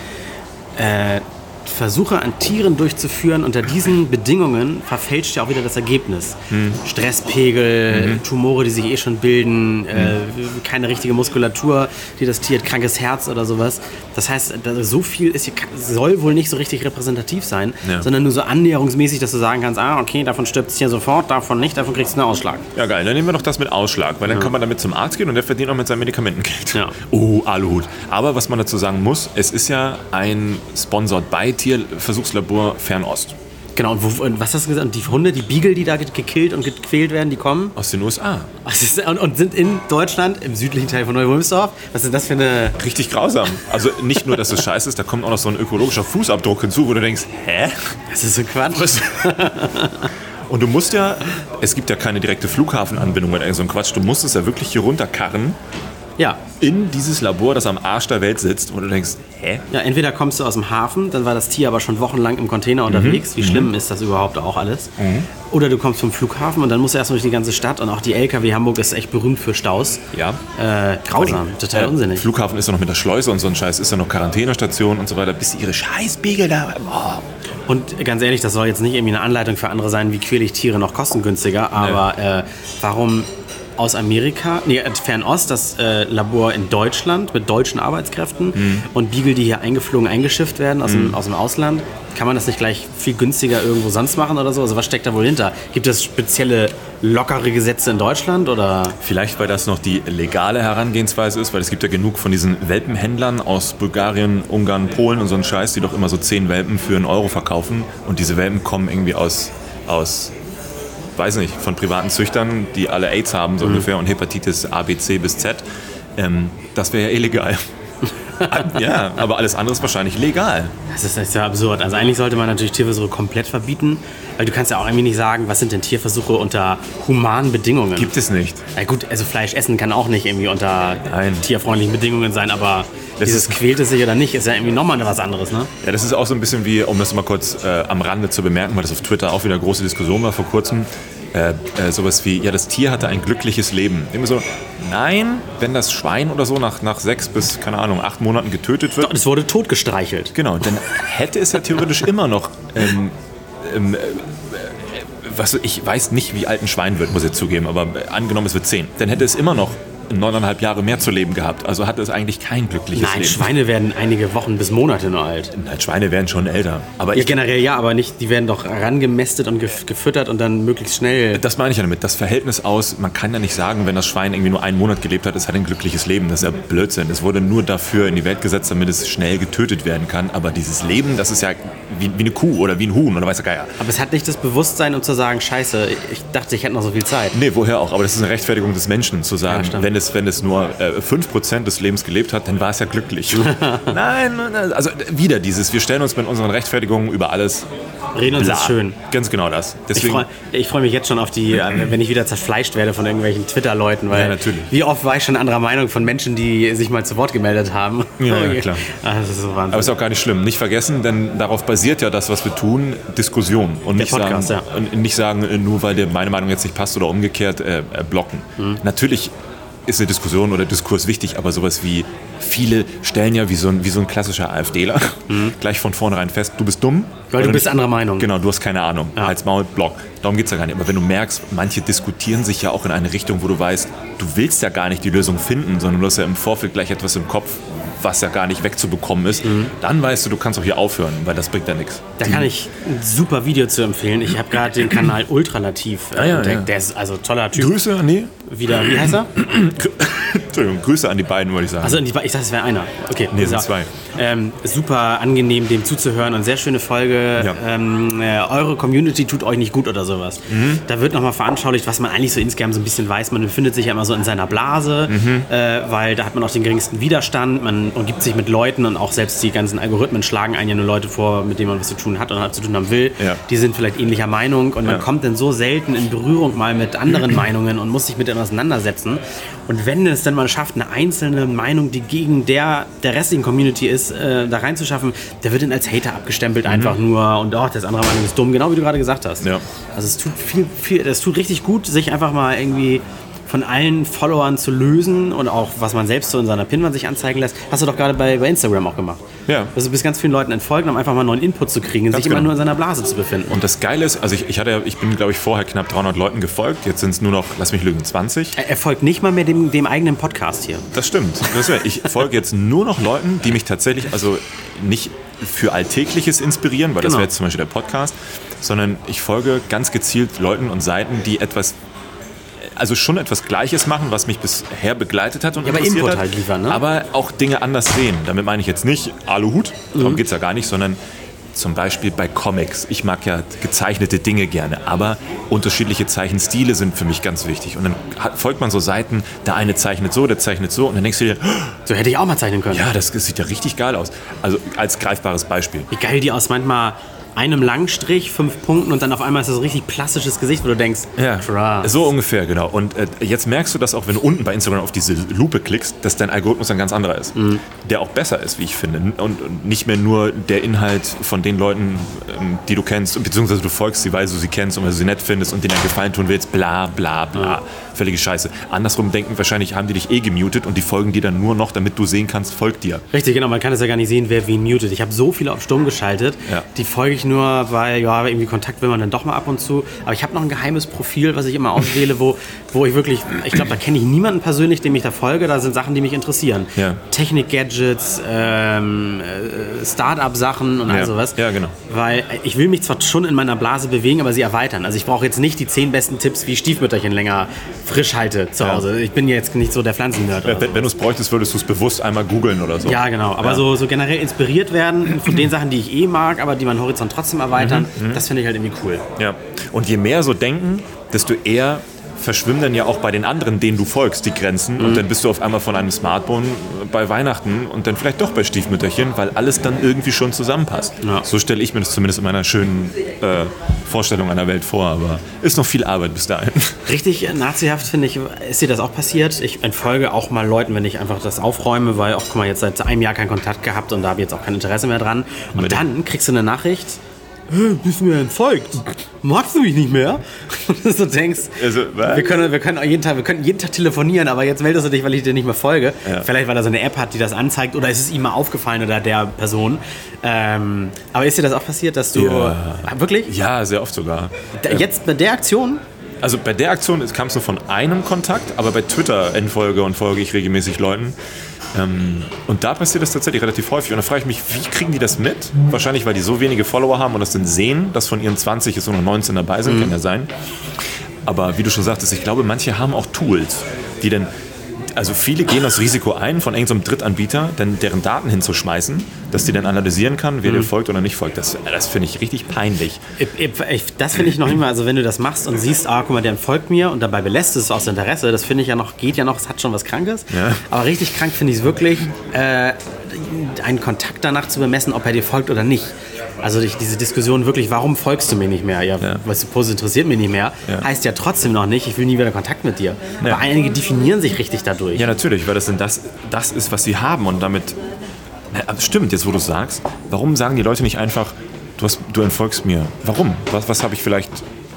Äh, Versuche an Tieren durchzuführen unter diesen Bedingungen verfälscht ja auch wieder das Ergebnis. Hm. Stresspegel, Mhm. Tumore, die sich eh schon bilden, äh, keine richtige Muskulatur, die das Tier hat, krankes Herz oder sowas. Das heißt, so viel ist hier, soll wohl nicht so richtig repräsentativ sein, Ja. sondern nur so annäherungsmäßig, dass du sagen kannst, ah, okay, davon stirbt es hier sofort, davon nicht, davon kriegst du einen Ausschlag. Ja, geil. Dann nehmen wir doch das mit Ausschlag, weil dann kann man damit zum Arzt gehen und der verdient auch mit seinem Medikamentengeld. Ja. Oh, Aluhut. Aber was man dazu sagen muss, es ist ja ein Sponsored by Tierversuchslabor Fernost Genau, und, wo, und was hast du gesagt? Und die Hunde, die Beagle, die da ge- gekillt und gequält werden, die kommen? aus den USA. Und, und sind in Deutschland, im südlichen Teil von Neu-Wilmsdorf. Was ist das für eine. Richtig grausam. Also nicht nur, dass es scheiße ist, da kommt auch noch so ein ökologischer Fußabdruck hinzu, wo du denkst, hä? Das ist so Quatsch. Und du musst ja, es gibt ja keine direkte Flughafenanbindung oder irgend so ein Quatsch, du musst es ja wirklich hier runterkarren Ja. in dieses Labor, das am Arsch der Welt sitzt, wo du denkst, hä? Ja, entweder kommst du aus dem Hafen, dann war das Tier aber schon wochenlang im Container unterwegs. Wie schlimm ist das überhaupt auch alles? Oder du kommst vom Flughafen und dann musst du erstmal durch die ganze Stadt und auch die LKW Hamburg ist echt berühmt für Staus. Ja. Äh, grausam, total Äh, unsinnig. Flughafen ist ja noch mit der Schleuse und so ein Scheiß, ist ja noch Quarantänestation und so weiter, bis ihre Scheißbiegel da. Oh. Und ganz ehrlich, das soll jetzt nicht irgendwie eine Anleitung für andere sein, wie quäle ich Tiere noch kostengünstiger, aber äh, warum aus Amerika, nee, äh, Fernost, das äh, Labor in Deutschland mit deutschen Arbeitskräften Mhm. und Beagle, die hier eingeflogen, eingeschifft werden aus, dem, aus dem Ausland, kann man das nicht gleich viel günstiger irgendwo sonst machen oder so? Also was steckt da wohl hinter? Gibt es spezielle lockere Gesetze in Deutschland oder? Vielleicht, weil das noch die legale Herangehensweise ist, weil es gibt ja genug von diesen Welpenhändlern aus Bulgarien, Ungarn, Polen und so ein Scheiß, die doch immer so zehn Welpen für einen Euro verkaufen. Und diese Welpen kommen irgendwie aus, aus weiß nicht, von privaten Züchtern, die alle AIDS haben so ungefähr und Hepatitis A, B, C bis Z. Ähm, das wäre ja illegal. ja, aber alles andere ist wahrscheinlich legal. Das ist, das ist ja absurd. Also eigentlich sollte man natürlich Tierversuche komplett verbieten, weil du kannst ja auch irgendwie nicht sagen, was sind denn Tierversuche unter humanen Bedingungen. Gibt es nicht. Ja gut, also Fleisch essen kann auch nicht irgendwie unter Nein. tierfreundlichen Bedingungen sein, aber Das dieses ist- quält es sich oder nicht, ist ja irgendwie nochmal was anderes, ne? Ja, das ist auch so ein bisschen wie, um das mal kurz äh, am Rande zu bemerken, weil das auf Twitter auch wieder große Diskussion war vor kurzem. Äh, äh, sowas wie, ja, das Tier hatte ein glückliches Leben. Immer so, nein, wenn das Schwein oder so nach, nach sechs bis, keine Ahnung, acht Monaten getötet wird, Und es wurde totgestreichelt. genau, dann hätte es ja theoretisch immer noch, ähm, ähm, äh, was, ich weiß nicht, wie alt ein Schwein wird, muss ich zugeben, aber äh, angenommen, es wird zehn, dann hätte es immer noch neuneinhalb Jahre mehr zu leben gehabt. Also hatte es eigentlich kein glückliches Nein, Leben. Schweine werden einige Wochen bis Monate nur alt. Nein, Schweine werden schon älter. Aber Ja, generell ja, aber nicht, die werden doch rangemästet und gef- gefüttert und dann möglichst schnell. Das meine ich ja damit. Das Verhältnis aus, man kann ja nicht sagen, wenn das Schwein irgendwie nur einen Monat gelebt hat, es hat ein glückliches Leben. Das ist ja Blödsinn. Es wurde nur dafür in die Welt gesetzt, damit es schnell getötet werden kann. Aber dieses Leben, das ist ja wie, wie eine Kuh oder wie ein Huhn oder weiß der Geier. Aber es hat nicht das Bewusstsein, um zu sagen, scheiße, ich dachte, ich hätte noch so viel Zeit. Nee, woher auch? Aber das ist eine Rechtfertigung des Menschen, zu sagen, Ja, wenn, es, wenn es nur äh, 5% des Lebens gelebt hat, dann war es ja glücklich. nein, also wieder dieses, wir stellen uns mit unseren Rechtfertigungen über alles. Reden uns ist schön. Ganz genau das. Ich Deswegen, freue ich freu mich jetzt schon auf die, äh, wenn ich wieder zerfleischt werde von irgendwelchen Twitter-Leuten, weil Ja, natürlich. wie oft war ich schon anderer Meinung von Menschen, die sich mal zu Wort gemeldet haben. Ja, ja, klar. Ah, das ist so Wahnsinn. Aber ist auch gar nicht schlimm. Nicht vergessen, denn darauf basiert ja das, was wir tun, Diskussion. Und nicht, Podcast, sagen, und nicht sagen, äh, nur weil dir meine Meinung jetzt nicht passt oder umgekehrt, äh, äh, blocken. Mhm. Natürlich ist eine Diskussion oder Diskurs wichtig, aber sowas wie viele stellen ja wie so ein, wie so ein klassischer AfDler gleich von vornherein fest, du bist dumm. Mhm. Weil du bist nicht- anderer Meinung. Genau, du hast keine Ahnung. Ja. Halt's Maul, Block. Darum geht es ja gar nicht. Aber wenn du merkst, manche diskutieren sich ja auch in eine Richtung, wo du weißt, du willst ja gar nicht die Lösung finden, sondern du hast ja im Vorfeld gleich etwas im Kopf, was ja gar nicht wegzubekommen ist, dann weißt du, du kannst auch hier aufhören, weil das bringt ja nichts. Da kann ich ein super Video zu empfehlen. Ich habe gerade den Kanal Ultralativ äh, Ah, ja, entdeckt. ja. Der ist also toller Typ. Grüße die, Wieder, wie heißt er? Entschuldigung, Grüße an die beiden, würde ich sagen. Also ich dachte, es wäre einer. Okay. Nee, sind Ja. zwei. Ähm, super angenehm, dem zuzuhören und sehr schöne Folge. Ja. Ähm, äh, eure Community tut euch nicht gut oder sowas. Mhm. Da wird nochmal veranschaulicht, was man eigentlich so insgesamt so ein bisschen weiß. Man befindet sich ja immer so in seiner Blase, Mhm. äh, weil da hat man auch den geringsten Widerstand. Man umgibt sich mit Leuten und auch selbst die ganzen Algorithmen schlagen einen ja nur Leute vor, mit denen man was zu tun hat und hat zu tun haben will. Ja. Die sind vielleicht ähnlicher Meinung und man kommt dann so selten in Berührung mal mit anderen Meinungen und muss sich mit denen auseinandersetzen. Und wenn es dann mal schafft, eine einzelne Meinung, die gegen der der restlichen Community ist, äh, da reinzuschaffen, der wird dann als Hater abgestempelt einfach nur und oh, das andere Meinung ist dumm, genau wie du gerade gesagt hast. Ja. Also es tut viel, viel, es tut richtig gut, sich einfach mal irgendwie von allen Followern zu lösen und auch was man selbst so in seiner Pinwand sich anzeigen lässt. Hast du doch gerade bei, bei Instagram auch gemacht. Ja. Also du bist ganz vielen Leuten entfolgt, um einfach mal neuen Input zu kriegen, ganz sich genau. immer nur in seiner Blase zu befinden. Und das Geile ist, also ich, ich, hatte, ich bin, glaube ich, vorher knapp 300 Leuten gefolgt. Jetzt sind es nur noch, lass mich lügen, 20. Er, er folgt nicht mal mehr dem, dem eigenen Podcast hier. Das stimmt. Ich folge jetzt nur noch Leuten, die mich tatsächlich, also nicht für Alltägliches inspirieren, weil genau. das wäre jetzt zum Beispiel der Podcast, sondern ich folge ganz gezielt Leuten und Seiten, die etwas also schon etwas Gleiches machen, was mich bisher begleitet hat und ja, aber Input hat, halt liefern, ne? aber auch Dinge anders sehen. Damit meine ich jetzt nicht Aluhut, darum mhm. geht es ja gar nicht, sondern zum Beispiel bei Comics. Ich mag ja gezeichnete Dinge gerne, aber unterschiedliche Zeichenstile sind für mich ganz wichtig. Und dann folgt man so Seiten, der eine zeichnet so, der zeichnet so, und dann denkst du dir, so hätte ich auch mal zeichnen können. Ja, das sieht ja richtig geil aus. Also als greifbares Beispiel. Wie geil die aus manchmal einem Langstrich, fünf Punkten und dann auf einmal ist das ein richtig plastisches Gesicht, wo du denkst, ja, krass. So ungefähr, genau. Und äh, jetzt merkst du dass auch, wenn du unten bei Instagram auf diese Lupe klickst, dass dein Algorithmus ein ganz anderer ist. Mhm. Der auch besser ist, wie ich finde. Und nicht mehr nur der Inhalt von den Leuten, ähm, die du kennst, beziehungsweise du folgst sie, weil du sie kennst und weil du sie nett findest und denen einen Gefallen tun willst, bla bla bla. Mhm. Völlige Scheiße. Andersrum denken wahrscheinlich, haben die dich eh gemutet und die folgen dir dann nur noch, damit du sehen kannst, folgt dir. Richtig, genau. Man kann es ja gar nicht sehen, wer wen mutet. Ich habe so viele auf Stumm geschaltet, ja. die folge ich nur, weil ja, irgendwie Kontakt will man dann doch mal ab und zu. Aber ich habe noch ein geheimes Profil, was ich immer auswähle, wo, wo ich wirklich, ich glaube, da kenne ich niemanden persönlich, dem ich da folge. Da sind Sachen, die mich interessieren. Ja. Technik-Gadgets, ähm, äh, Start-up-Sachen und ja. all sowas. Ja, genau. Weil ich will mich zwar schon in meiner Blase bewegen, aber sie erweitern. Also ich brauche jetzt nicht die zehn besten Tipps, wie Stiefmütterchen länger frisch halte zu Hause. Ja. Ich bin jetzt nicht so der Pflanzennerd. Wenn, wenn du es bräuchtest, würdest du es bewusst einmal googeln oder so. Ja, genau. Aber so, so generell inspiriert werden von den Sachen, die ich eh mag, aber die meinen Horizont trotzdem erweitern, mhm. das finde ich halt irgendwie cool. Ja. Und je mehr so denken, desto eher verschwimmen dann ja auch bei den anderen, denen du folgst, die Grenzen. Mhm. Und dann bist du auf einmal von einem Smartphone bei Weihnachten und dann vielleicht doch bei Stiefmütterchen, weil alles dann irgendwie schon zusammenpasst. Ja. So stelle ich mir das zumindest in meiner schönen äh, Vorstellung einer Welt vor. Aber ist noch viel Arbeit bis dahin. Richtig nazihaft finde ich, ist dir das auch passiert? Ich entfolge auch mal Leuten, wenn ich einfach das aufräume, weil auch, guck mal, jetzt seit einem Jahr keinen Kontakt gehabt und da habe ich jetzt auch kein Interesse mehr dran. Und dann kriegst du eine Nachricht, bist du mir entfolgt? Magst du mich nicht mehr? Und du denkst, also, wir, können, wir, können jeden Tag, wir können jeden Tag telefonieren, aber jetzt meldest du dich, weil ich dir nicht mehr folge. Ja. Vielleicht, weil er so eine App hat, die das anzeigt oder ist es ihm mal aufgefallen oder der Person. Ähm, aber ist dir das auch passiert, dass du... Ja. Wirklich? Ja, sehr oft sogar. Jetzt bei der Aktion? Also bei der Aktion kam es nur von einem Kontakt, aber bei Twitter entfolge und folge ich regelmäßig Leuten. Ähm, und da passiert das tatsächlich relativ häufig. Und da frage ich mich, wie kriegen die das mit? Wahrscheinlich, weil die so wenige Follower haben und das dann sehen, dass von ihren 20 jetzt nur noch 19 dabei sind, mhm. kann ja sein. Aber wie du schon sagtest, ich glaube, manche haben auch Tools, die dann also viele gehen das Risiko ein, von irgendeinem Drittanbieter dann deren Daten hinzuschmeißen, dass die dann analysieren kann, wer mhm. dir folgt oder nicht folgt. Das, das finde ich richtig peinlich. Ich, ich, das finde ich noch nicht mal, also wenn du das machst und siehst, ah, guck mal, der folgt mir und dabei belässt es aus Interesse, das finde ich ja noch, geht ja noch, es hat schon was Krankes. Ja. Aber richtig krank finde ich es wirklich, äh, einen Kontakt danach zu bemessen, ob er dir folgt oder nicht. Also diese Diskussion wirklich, warum folgst du mir nicht mehr? Ja, ja. was du postest, interessiert mich nicht mehr. Ja. Heißt ja trotzdem noch nicht, ich will nie wieder Kontakt mit dir. Ja. Aber einige definieren sich richtig dadurch. Ja, natürlich, weil das denn das, das ist, was sie haben und damit. Äh, stimmt, jetzt wo du sagst, warum sagen die Leute nicht einfach, du, hast, du entfolgst mir? Warum? Was, was habe ich vielleicht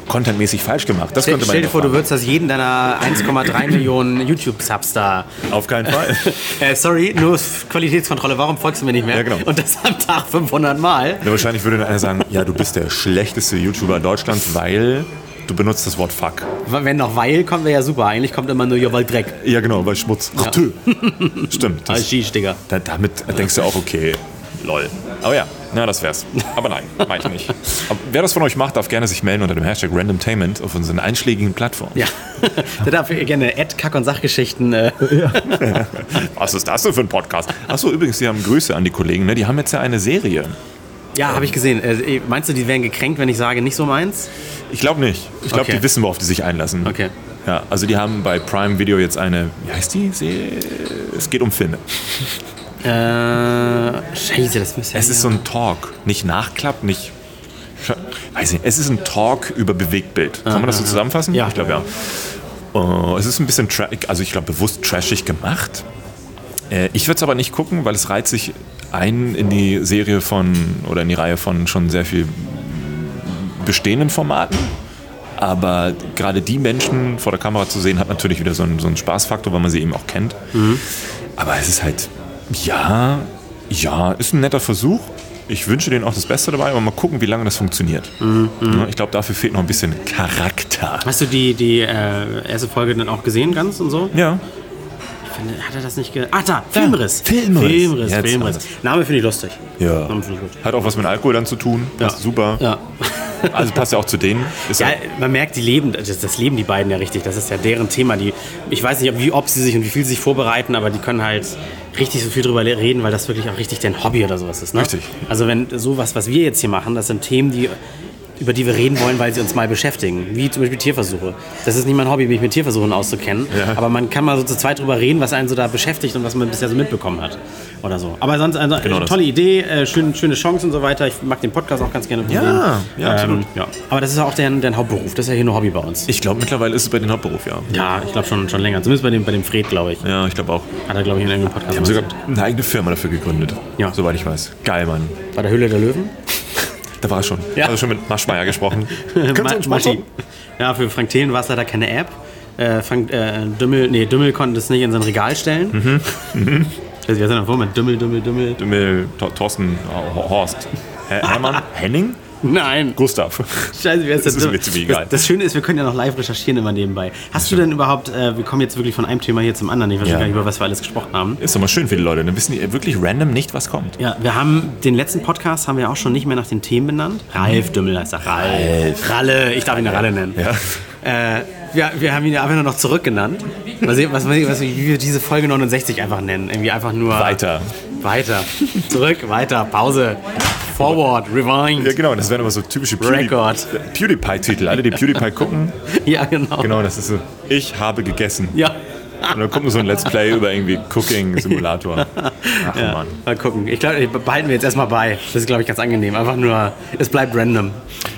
contentmäßig falsch gemacht. Das stell, könnte man stell dir vor, du würdest das jeden deiner 1,3 Millionen YouTube-Subs da. Auf keinen Fall. äh, sorry, nur Qualitätskontrolle, warum folgst du mir nicht mehr? Ja, genau. Und das am Tag 500 Mal. Ja, wahrscheinlich würde dann einer sagen, ja, du bist der schlechteste YouTuber Deutschlands, weil du benutzt das Wort Fuck. Wenn noch weil kommt, wäre ja super. Eigentlich kommt immer nur, ja, weil Dreck. Ja, genau, weil Schmutz. Ja. Stimmt. Das, Schieß, Digga. Da, damit denkst du auch, okay, lol. Aber ja, na, das wär's. Aber nein, meine ich nicht. Aber wer das von euch macht, darf gerne sich melden unter dem Hashtag Randomtainment auf unseren einschlägigen Plattformen. Ja, da darf ich gerne Ad Kack- und Sachgeschichten. Äh. Ja. Was ist das denn für ein Podcast? Achso, übrigens, die haben Grüße an die Kollegen. Ne? Die haben jetzt ja eine Serie. Ja, habe ich gesehen. Äh, meinst du, die wären gekränkt, wenn ich sage, nicht so meins? Ich glaube nicht. Ich glaube, okay. die wissen, worauf die sich einlassen. Okay. Ja, also die haben bei Prime Video jetzt eine, wie heißt die? Es geht um Filme. Äh, scheiße, das müsste Es ist so ein Talk, nicht Nachklapp, nicht. Weiß nicht, es ist ein Talk über Bewegtbild. Kann man das so zusammenfassen? Ja. Ich glaube ja. Uh, es ist ein bisschen, also ich glaube bewusst trashig gemacht. Äh, ich würde es aber nicht gucken, weil es reiht sich ein in die Serie von oder in die Reihe von schon sehr viel bestehenden Formaten. Aber gerade die Menschen vor der Kamera zu sehen, hat natürlich wieder so einen, so einen Spaßfaktor, weil man sie eben auch kennt. Mhm. Aber es ist halt ja, Ja, ist ein netter Versuch. Ich wünsche denen auch das Beste dabei, aber mal gucken, wie lange das funktioniert. Ja, ich glaube, dafür fehlt noch ein bisschen Charakter. Hast du die, die äh, erste Folge dann auch gesehen, ganz und so? Ja, Ich finde, hat er das nicht ge... Ah, da, Filmriss. Filmriss. Filmriss, Jetzt Filmriss. Name finde ich lustig. ja. Name ich gut. Hat auch was mit Alkohol dann zu tun. Passt super. Ja. Also passt ja auch zu denen. Ist Ja, ja, man merkt, die leben, das, das leben die beiden ja richtig. Das ist ja deren Thema. Die, ich weiß nicht, wie ob sie sich und wie viel sie sich vorbereiten, aber die können halt richtig so viel drüber reden, weil das wirklich auch richtig deren Hobby oder sowas ist. Ne? Richtig. Also wenn sowas, was wir jetzt hier machen, das sind Themen, die über die wir reden wollen, weil sie uns mal beschäftigen. Wie zum Beispiel Tierversuche. Das ist nicht mein Hobby, mich mit Tierversuchen auszukennen. Ja. Aber man kann mal so zu zweit drüber reden, was einen so da beschäftigt und was man bisher so mitbekommen hat. Oder so. Aber sonst also, Genau das. tolle Idee, äh, schön, schöne Chance und so weiter. Ich mag den Podcast auch ganz gerne. Ja, ja, absolut. Ähm, ja. Aber das ist auch deren, deren Hauptberuf. Das ist ja hier nur Hobby bei uns. ich glaube, mittlerweile ist es bei den Hauptberuf, ja. Ja, ich glaube schon, schon länger. Zumindest bei dem, bei dem Fred, glaube ich. Ja, ich glaube auch. Hat er, glaube ich, in irgendeinem Podcast Die haben sogar eine eigene Firma dafür gegründet. Ja. Soweit ich weiß. Geil, Mann. Bei der Höhle der Löwen? Da war er schon. Ja. Also schon mit Maschmeyer gesprochen. Kannst du Ma- Maschi. sponsern? Ja, für Frank Thelen war es leider keine App. Äh, Frank, äh, Dümmel, nee, Dümmel konnte es nicht in sein Regal stellen. Mhm. Also, wir sind davor mit Dümmel, Dümmel, Dümmel. Thor- Thorsten Ho- Horst. Her Hermann? Henning? Nein. Gustav. Scheiße, wer ist Das der ist mir ziemlich egal. Das, das Schöne ist, wir können ja noch live recherchieren immer nebenbei. Hast du denn überhaupt, äh, wir kommen jetzt wirklich von einem Thema hier zum anderen. Ich weiß Ja. gar nicht, über was wir alles gesprochen haben. Ist doch mal schön für die Leute. Dann wissen die wirklich random nicht, was kommt. Ja, wir haben den letzten Podcast haben wir auch schon nicht mehr nach den Themen benannt. Ralf Dümmel heißt er. Ralf. Ralle, ich darf ihn Ralle nennen. Ja. Äh, wir, wir haben ihn ja einfach nur noch zurückgenannt. Mal sehen, was, was, wie wir diese Folge 69 einfach nennen. Irgendwie einfach nur. Weiter. Weiter. Zurück, weiter, Pause. Forward, rewind. Ja, genau. Das wären aber so typische Pewdie-. PewDiePie-Titel. Alle, die PewDiePie gucken. Ja, genau. Genau, das ist so. Ich habe gegessen. Ja. Und dann kommt nur so ein Let's Play über irgendwie Cooking-Simulator. Ach, ja. Mann. Mal gucken. Ich glaube, behalten wir jetzt erstmal bei. Das ist, glaube ich, ganz angenehm. Einfach nur, es bleibt random.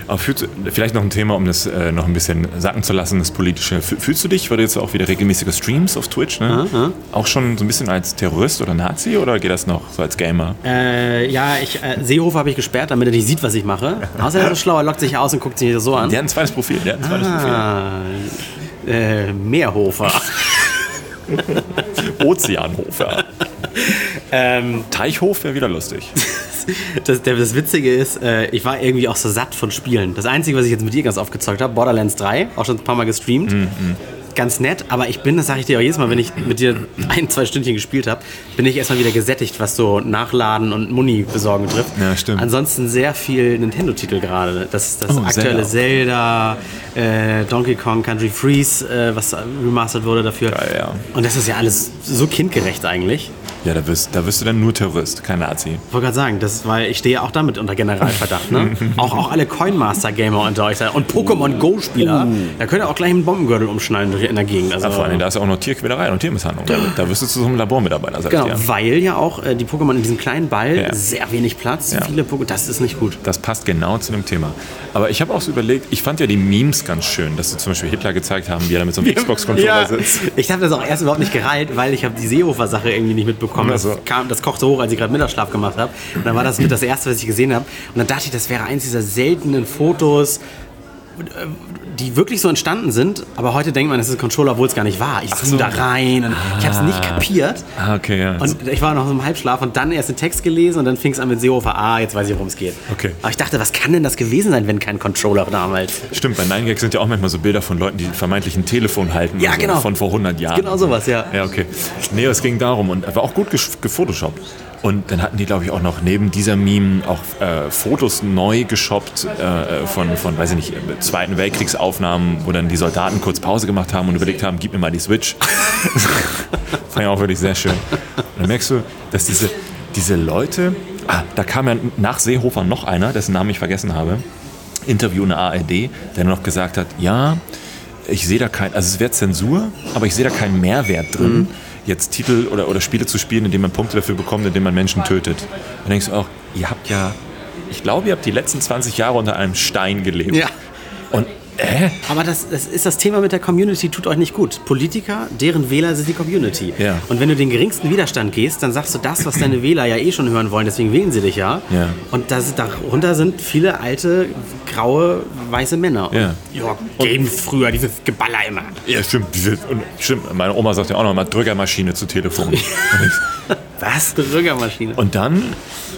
Aber fühlst, vielleicht noch ein Thema, um das äh, noch ein bisschen sacken zu lassen, das Politische. Fü- Fühlst du dich, weil du jetzt auch wieder regelmäßige Streams auf Twitch, ne? Auch schon so ein bisschen als Terrorist oder Nazi oder geht das noch so als Gamer? Äh, ja, ich, äh, Seehofer habe ich gesperrt, damit er nicht sieht, was ich mache. Außer er ist so schlau, er lockt sich aus und guckt sich so an. Der hat ein zweites Profil. Der hat ein zweites Ah, äh, Meerhofer. Profil. Ozeanhofer. ähm, Teichhof wäre wieder lustig. Das, der, das Witzige ist, äh, ich war irgendwie auch so satt von Spielen. Das Einzige, was ich jetzt mit dir ganz oft gezockt habe, Borderlands 3, auch schon ein paar Mal gestreamt. Mhm, Ganz nett, aber ich bin, das sage ich dir auch jedes Mal, wenn ich mit dir ein, zwei Stündchen gespielt habe, bin ich erstmal wieder gesättigt, was so Nachladen und Muni besorgen betrifft. Ja, stimmt. Ansonsten sehr viel Nintendo-Titel gerade. Das, das Oh, aktuelle Zelda, äh, Donkey Kong Country Freeze, äh, was remastert wurde dafür. Geil, ja. Und das ist ja alles so kindgerecht eigentlich. Ja, da wirst, da wirst du dann nur Terrorist, kein Nazi. Ich wollte gerade sagen, das, weil ich stehe ja auch damit unter Generalverdacht. Ne? auch, auch alle Coinmaster-Gamer unter euch und Pokémon Go-Spieler, da könnt ihr auch gleich einen Bombengürtel umschnallen durch in der Gegend. Also, Ja, vor allem, da ist ja auch noch Tierquälerei und Tiermisshandlung. Da, da wirst du zu so einem Labormitarbeiter, sag genau, weil ja auch äh, die Pokémon in diesem kleinen Ball Ja. sehr wenig Platz, Ja. viele Pokémon, das ist nicht gut. Das passt genau zu dem Thema. Aber ich habe auch so überlegt, ich fand ja die Memes ganz schön, dass sie zum Beispiel Hitler gezeigt haben, wie er da mit so einem Xbox-Controller sitzt. ich habe das auch erst überhaupt nicht gereilt, weil ich habe die Seehofer-Sache irgendwie nicht mitbekommen. So. Das, kam, das kochte hoch, als ich gerade Mittagsschlaf gemacht habe. Und dann war das mit das Erste, was ich gesehen habe. Und dann dachte ich, das wäre eins dieser seltenen Fotos, die wirklich so entstanden sind. Aber heute denkt man, das ist ein Controller, obwohl es gar nicht war. Ich zoome so. da rein und ich habe es nicht kapiert. Ah, okay, ja. Und ich war noch so im Halbschlaf und dann erst den Text gelesen und dann fing es an mit Seehofer. Ah, jetzt weiß ich, worum es geht. Okay. Aber ich dachte, was kann denn das gewesen sein, wenn kein Controller damals? Stimmt, bei 9gag sind ja auch manchmal so Bilder von Leuten, die vermeintlich ein Telefon halten. Ja, so, genau. Von vor 100 Jahren. Genau sowas, ja. Ja, okay. Nee, es ging darum und war auch gut gefotoshoppt. Und dann hatten die, glaube ich, auch noch neben dieser Meme auch äh, Fotos neu geshoppt äh, von, von, weiß ich nicht, äh, Zweiten Weltkriegsaufnahmen, wo dann die Soldaten kurz Pause gemacht haben und überlegt haben, gib mir mal die Switch. Fand ich auch wirklich sehr schön. Und dann merkst du, dass diese, diese Leute, ah, da kam ja nach Seehofer noch einer, dessen Namen ich vergessen habe, Interview in der ARD, der noch gesagt hat, ja, ich sehe da kein, also es wäre Zensur, aber ich sehe da keinen Mehrwert drin, Mhm. Jetzt Titel oder, oder Spiele zu spielen, indem man Punkte dafür bekommt, indem man Menschen tötet. Dann denkst du auch, ihr habt ja, ich glaube, ihr habt die letzten 20 Jahre unter einem Stein gelebt. Ja. Und, äh, Aber das, das ist das Thema mit der Community, tut euch nicht gut. Politiker, deren Wähler sind die Community. Ja. Und wenn du den geringsten Widerstand gehst, dann sagst du das, was deine Wähler ja eh schon hören wollen, deswegen wählen sie dich ja. Ja. Und das, darunter sind viele alte, graue, weiße Männer. Ja. ja, gehen früher, dieses Geballer immer. ja, stimmt, diese, und stimmt, meine Oma sagt ja auch noch mal Drückermaschine zu Telefon. Was? Drückermaschine. Und dann,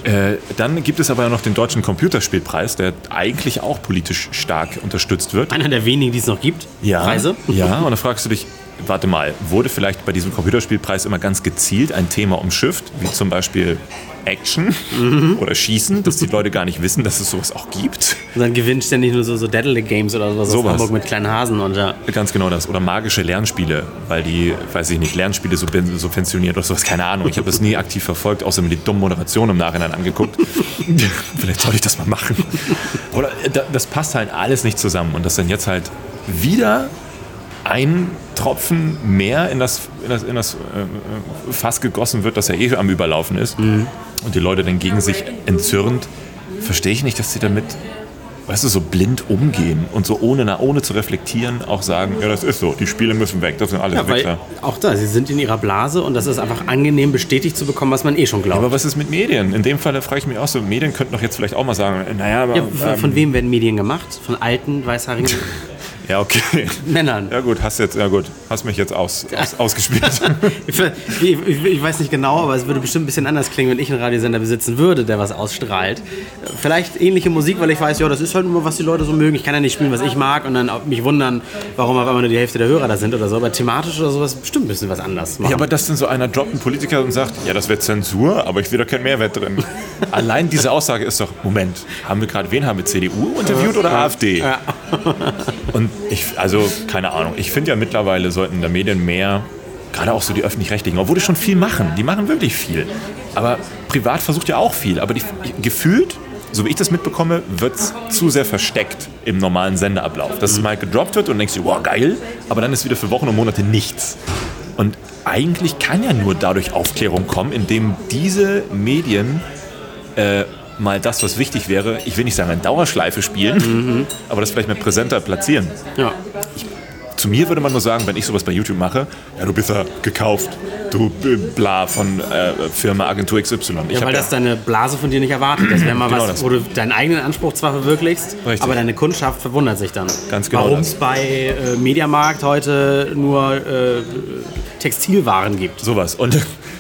äh, dann gibt es aber ja noch den Deutschen Computerspielpreis, der eigentlich auch politisch stark unterstützt wird. Einer der wenigen, die es noch gibt. Ja, Preise. ja, und dann fragst du dich, warte mal, wurde vielleicht bei diesem Computerspielpreis immer ganz gezielt ein Thema umschifft, wie zum Beispiel Action Mhm. oder Schießen, dass die Leute gar nicht wissen, dass es sowas auch gibt? Und dann gewinnt ständig nur so, so Deadly Games oder sowas Sowas. Hamburg mit kleinen Hasen und ja. Ganz genau das. Oder magische Lernspiele, weil die, weiß ich nicht, Lernspiele subven- subventioniert oder sowas, keine Ahnung. Ich habe das nie aktiv verfolgt, außer mir die dumme Moderation im Nachhinein angeguckt. Vielleicht soll ich das mal machen. Oder äh, da- das passt halt alles nicht zusammen. Und dass dann jetzt halt wieder ein Tropfen mehr in das, in das, in das äh, Fass gegossen wird, das ja eh am Überlaufen ist. Und die Leute dann gegen sich entzürnt, verstehe ich nicht, dass sie damit weißt du, so blind umgehen und so ohne, ohne zu reflektieren auch sagen, ja, das ist so, die Spiele müssen weg, das sind alles Ja, Wichser. auch da, sie sind in ihrer Blase und das ist einfach angenehm bestätigt zu bekommen, was man eh schon glaubt. Aber was ist mit Medien? In dem Fall frage ich mich auch so, Medien könnten doch jetzt vielleicht auch mal sagen, naja, aber, ja, von, ähm, von wem werden Medien gemacht? Von alten, weißhaarigen ja, okay. Männern. Ja gut, hast jetzt, ja gut, hast mich jetzt aus, aus, ausgespielt. Ich, ich, ich weiß nicht genau, aber es würde bestimmt ein bisschen anders klingen, wenn ich einen Radiosender besitzen würde, der was ausstrahlt. Vielleicht ähnliche Musik, weil ich weiß, ja, das ist halt immer, was die Leute so mögen. Ich kann ja nicht spielen, was ich mag und dann mich wundern, warum auf einmal nur die Hälfte der Hörer da sind oder so. Aber thematisch oder sowas bestimmt ein bisschen was anders machen. Ja, aber dass dann so einer droppt, ein Politiker und sagt, ja, das wäre Zensur, aber ich sehe da keinen Mehrwert drin. Allein diese Aussage ist doch, Moment, haben wir gerade, wen haben wir, CDU interviewt oder AfD? Und ich, also, keine Ahnung, ich finde ja mittlerweile sollten da Medien mehr, gerade auch so die Öffentlich-Rechtlichen, obwohl die schon viel machen, die machen wirklich viel. Aber privat versucht ja auch viel, aber die, gefühlt, so wie ich das mitbekomme, wird es zu sehr versteckt im normalen Sendeablauf. Dass es mal gedroppt wird und denkst du, wow, geil, aber dann ist wieder für Wochen und Monate nichts. Und eigentlich kann ja nur dadurch Aufklärung kommen, indem diese Medien äh, mal das, was wichtig wäre, ich will nicht sagen in Dauerschleife spielen, aber das vielleicht mal präsenter platzieren. ja. Zu mir würde man nur sagen, wenn ich sowas bei YouTube mache, ja, du bist ja gekauft, du bla von äh, Firma Agentur XY. Ich Ja, weil das deine Blase von dir nicht erwartet. Das wäre mal Genau was, das. wo du deinen eigenen Anspruch zwar verwirklichst, Richtig. aber deine Kundschaft verwundert sich dann. Ganz genau Warum es bei äh, Mediamarkt heute nur äh, Textilwaren gibt. Sowas. Und,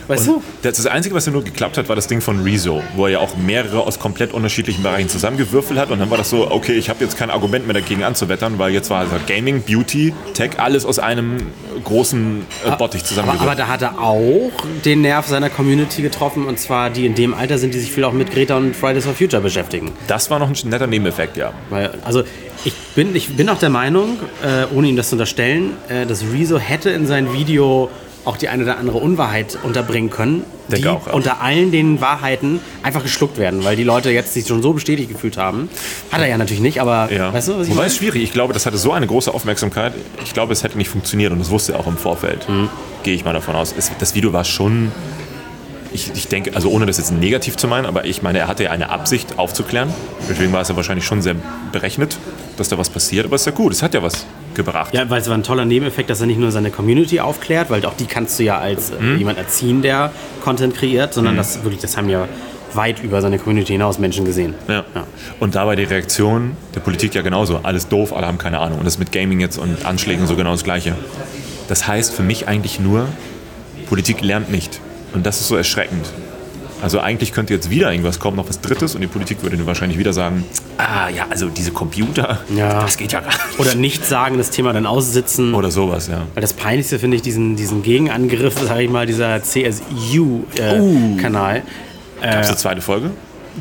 Weißt und du? Das, das Einzige, was ja nur geklappt hat, war das Ding von Rezo, wo er ja auch mehrere aus komplett unterschiedlichen Bereichen zusammengewürfelt hat. Und dann war das so, okay, ich habe jetzt kein Argument mehr dagegen anzuwettern, weil jetzt war also Gaming, Beauty, Tech, alles aus einem großen äh, Bottich Aber, zusammengewürfelt. aber da hat er auch den Nerv seiner Community getroffen und zwar die in dem Alter sind, die sich viel auch mit Greta und Fridays for Future beschäftigen. das war noch ein netter Nebeneffekt, ja. Weil, also ich bin, ich bin auch der Meinung, äh, ohne ihm das zu unterstellen, äh, dass Rezo hätte in sein Video auch die eine oder andere Unwahrheit unterbringen können, Denke die auch, ja. unter allen den Wahrheiten einfach geschluckt werden, weil die Leute jetzt sich schon so bestätigt gefühlt haben. Hat er ja natürlich nicht, aber Ja. weißt du, was ich Wobei es schwierig. Ich glaube, das hatte so eine große Aufmerksamkeit. Ich glaube, es hätte nicht funktioniert und das wusste er auch im Vorfeld. Mhm. Gehe ich mal davon aus. Das Video war schon. Ich, ich denke, also ohne das jetzt negativ zu meinen, aber ich meine, er hatte ja eine Absicht aufzuklären. Deswegen war es ja wahrscheinlich schon sehr berechnet, dass da was passiert. Aber es ist ja gut, es hat ja was gebracht. Ja, weil es war ein toller Nebeneffekt, dass er nicht nur seine Community aufklärt, weil auch die kannst du ja als äh, Mhm. jemand erziehen, der Content kreiert, sondern das wirklich, das haben ja weit über seine Community hinaus Menschen gesehen. Ja. Und dabei die Reaktion der Politik ja genauso. Alles doof, alle haben keine Ahnung. Und das mit Gaming jetzt und Anschlägen so genau das Gleiche. Das heißt für mich eigentlich nur, Politik lernt nicht. Und das ist so erschreckend. Also eigentlich könnte jetzt wieder irgendwas kommen, noch was Drittes, und die Politik würde dann wahrscheinlich wieder sagen, ah ja, also diese Computer, Ja. das geht ja gar nicht. Oder nicht sagen, das Thema dann aussitzen. Oder sowas, ja. Weil das Peinlichste finde ich diesen, diesen Gegenangriff, sage ich mal, dieser CSU-Kanal. Gab es eine zweite Folge?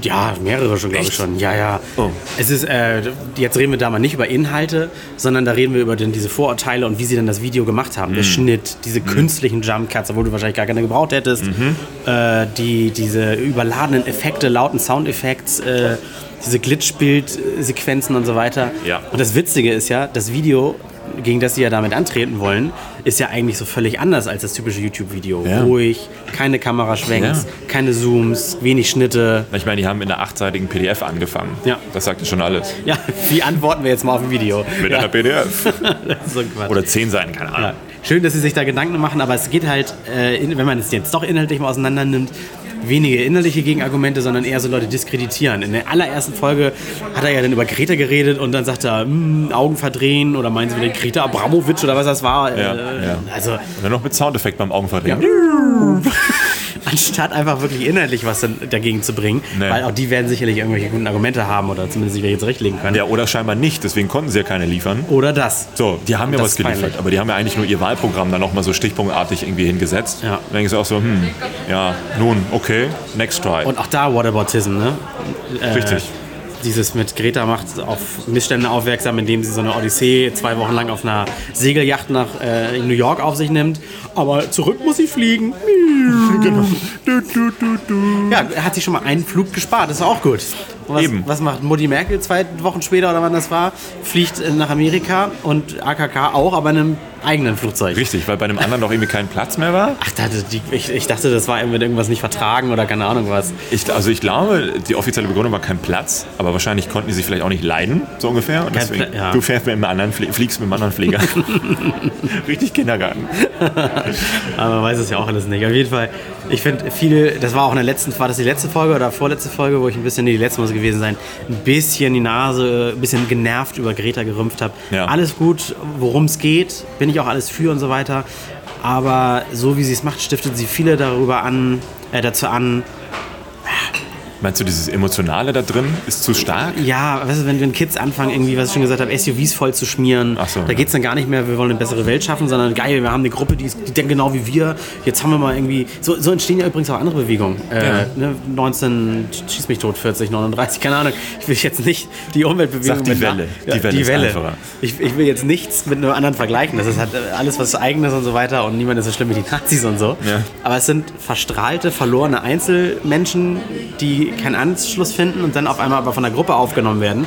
Ja, mehrere schon, glaube ich schon. Ja, ja. Oh. Es ist, äh, jetzt reden wir da mal nicht über Inhalte, sondern da reden wir über den, diese Vorurteile und wie sie dann das Video gemacht haben. Der Mhm. Schnitt, diese künstlichen Jumpcuts, obwohl du wahrscheinlich gar keine gebraucht hättest. Mhm. Äh, die, diese überladenen Effekte, lauten Soundeffekte, äh, diese Glitchbild-Sequenzen und so weiter. Ja. Und das Witzige ist ja, das Video, gegen das sie ja damit antreten wollen, ist ja eigentlich so völlig anders als das typische YouTube-Video. Ja. Ruhig, keine Kameraschwenks, Ja. keine Zooms, wenig Schnitte. Ich meine, die haben in einer achtseitigen PDF angefangen. Ja. Das sagt ja schon alles. Ja, wie antworten wir jetzt mal auf ein Video? Mit ja, einer PDF. Oder zehn Seiten, keine Ahnung. Ja. Schön, dass Sie sich da Gedanken machen, aber es geht halt, äh, in, wenn man es jetzt doch inhaltlich mal auseinander nimmt, wenige innerliche Gegenargumente, sondern eher so Leute diskreditieren. In der allerersten Folge hat er ja dann über Greta geredet und dann sagt er, hm, Augen verdrehen oder meinen Sie wieder Greta Abramowitsch oder was das war. Ja, äh, ja. Also Und dann noch mit Soundeffekt beim Augenverdrehen. Anstatt einfach wirklich inhaltlich was dagegen zu bringen. Nee. Weil auch die werden sicherlich irgendwelche guten Argumente haben oder zumindest sich welche zurechtlegen können. Ja, oder scheinbar nicht, deswegen konnten sie ja keine liefern. Oder das. So, die haben ja Das was geliefert, peinlich. aber die haben ja eigentlich nur ihr Wahlprogramm dann nochmal so stichpunktartig irgendwie hingesetzt. Ja. Dann denke ich auch so, hm, ja, nun, okay, next try. Und auch da Whataboutism, ne? Äh, Richtig. Dieses mit Greta macht auf Missstände aufmerksam, indem sie so eine Odyssee zwei Wochen lang auf einer Segelyacht nach äh, New York auf sich nimmt. Aber zurück muss sie fliegen. Genau. Ja, hat sich schon mal einen Flug gespart, das ist auch gut. Was, Eben. was macht Mutti Merkel zwei Wochen später oder wann das war? Fliegt nach Amerika und AKK auch, aber in einem eigenen Flugzeug. Richtig, weil bei einem anderen noch irgendwie kein Platz mehr war. Ach, ich, ich dachte, das war mit irgendwas nicht vertragen oder keine Ahnung was. Ich, also ich glaube, die offizielle Begründung war kein Platz, aber wahrscheinlich konnten die sich vielleicht auch nicht leiden, so ungefähr. Und deswegen, ja. du fährst mit einem anderen, Flie- fliegst mit einem anderen Flieger. Richtig Kindergarten. Aber man weiß es ja auch alles nicht. Auf jeden Fall, ich finde viele, das war auch in der letzten, war das die letzte Folge oder vorletzte Folge, wo ich ein bisschen, nee, die letzte muss es gewesen sein, ein bisschen die Nase, ein bisschen genervt über Greta gerümpft habe. Ja. Alles gut, worum es geht, bin ich auch alles für und so weiter. Aber so wie sie es macht, stiftet sie viele darüber an, äh, dazu an, Meinst du, dieses Emotionale da drin ist zu stark? Ja, weißt du, wenn, wenn Kids anfangen, irgendwie, was ich schon gesagt habe, SUVs voll zu schmieren, so, da ja. geht es dann gar nicht mehr, wir wollen eine bessere Welt schaffen, sondern geil, wir haben eine Gruppe, die, ist, die denkt genau wie wir. Jetzt haben wir mal irgendwie. So, so entstehen ja übrigens auch andere Bewegungen. Äh, Ja. ne, 19, schieß mich tot, 40, 39, keine Ahnung. Ich will jetzt nicht die Umweltbewegung. Sag die Welle. Die Ja, Welle die ist Welle. einfacher. Ich, ich will jetzt nichts mit einem anderen vergleichen. Das ist halt alles was Eigenes und so weiter und niemand ist so schlimm wie die Nazis und so. Aber es sind verstrahlte, verlorene Einzelmenschen, die keinen Anschluss finden und dann auf einmal aber von der Gruppe aufgenommen werden.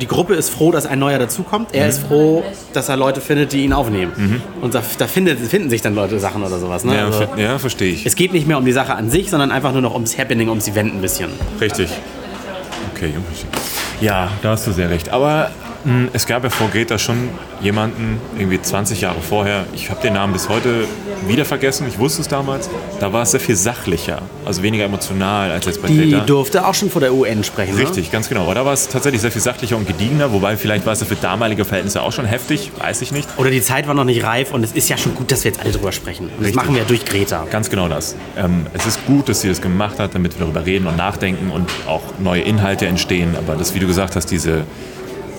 Die Gruppe ist froh, dass ein neuer dazukommt. Er ist froh, dass er Leute findet, die ihn aufnehmen. Und da, da findet, finden sich dann Leute Sachen oder sowas. Ne? Ja, Also, ja verstehe ich. es geht nicht mehr um die Sache an sich, sondern einfach nur noch ums Happening, ums Event ein bisschen. Richtig. Okay. Ja, da hast du sehr recht. Aber mh, es gab ja vor Greta schon jemanden, irgendwie 20 Jahre vorher, ich habe den Namen bis heute wieder vergessen, ich wusste es damals, da war es sehr viel sachlicher, also weniger emotional als jetzt bei Die Greta. durfte auch schon vor der UN sprechen. Ne? Richtig, ganz genau. Aber da war es tatsächlich sehr viel sachlicher und gediegener, wobei vielleicht war es ja für damalige Verhältnisse auch schon heftig, weiß ich nicht. Oder die Zeit war noch nicht reif und es ist ja schon gut, dass wir jetzt alle drüber sprechen. Und das machen wir ja durch Greta. Ganz genau das. Ähm, es ist gut, dass sie das gemacht hat, damit wir darüber reden und nachdenken und auch neue Inhalte entstehen. Aber das, wie du gesagt hast, diese,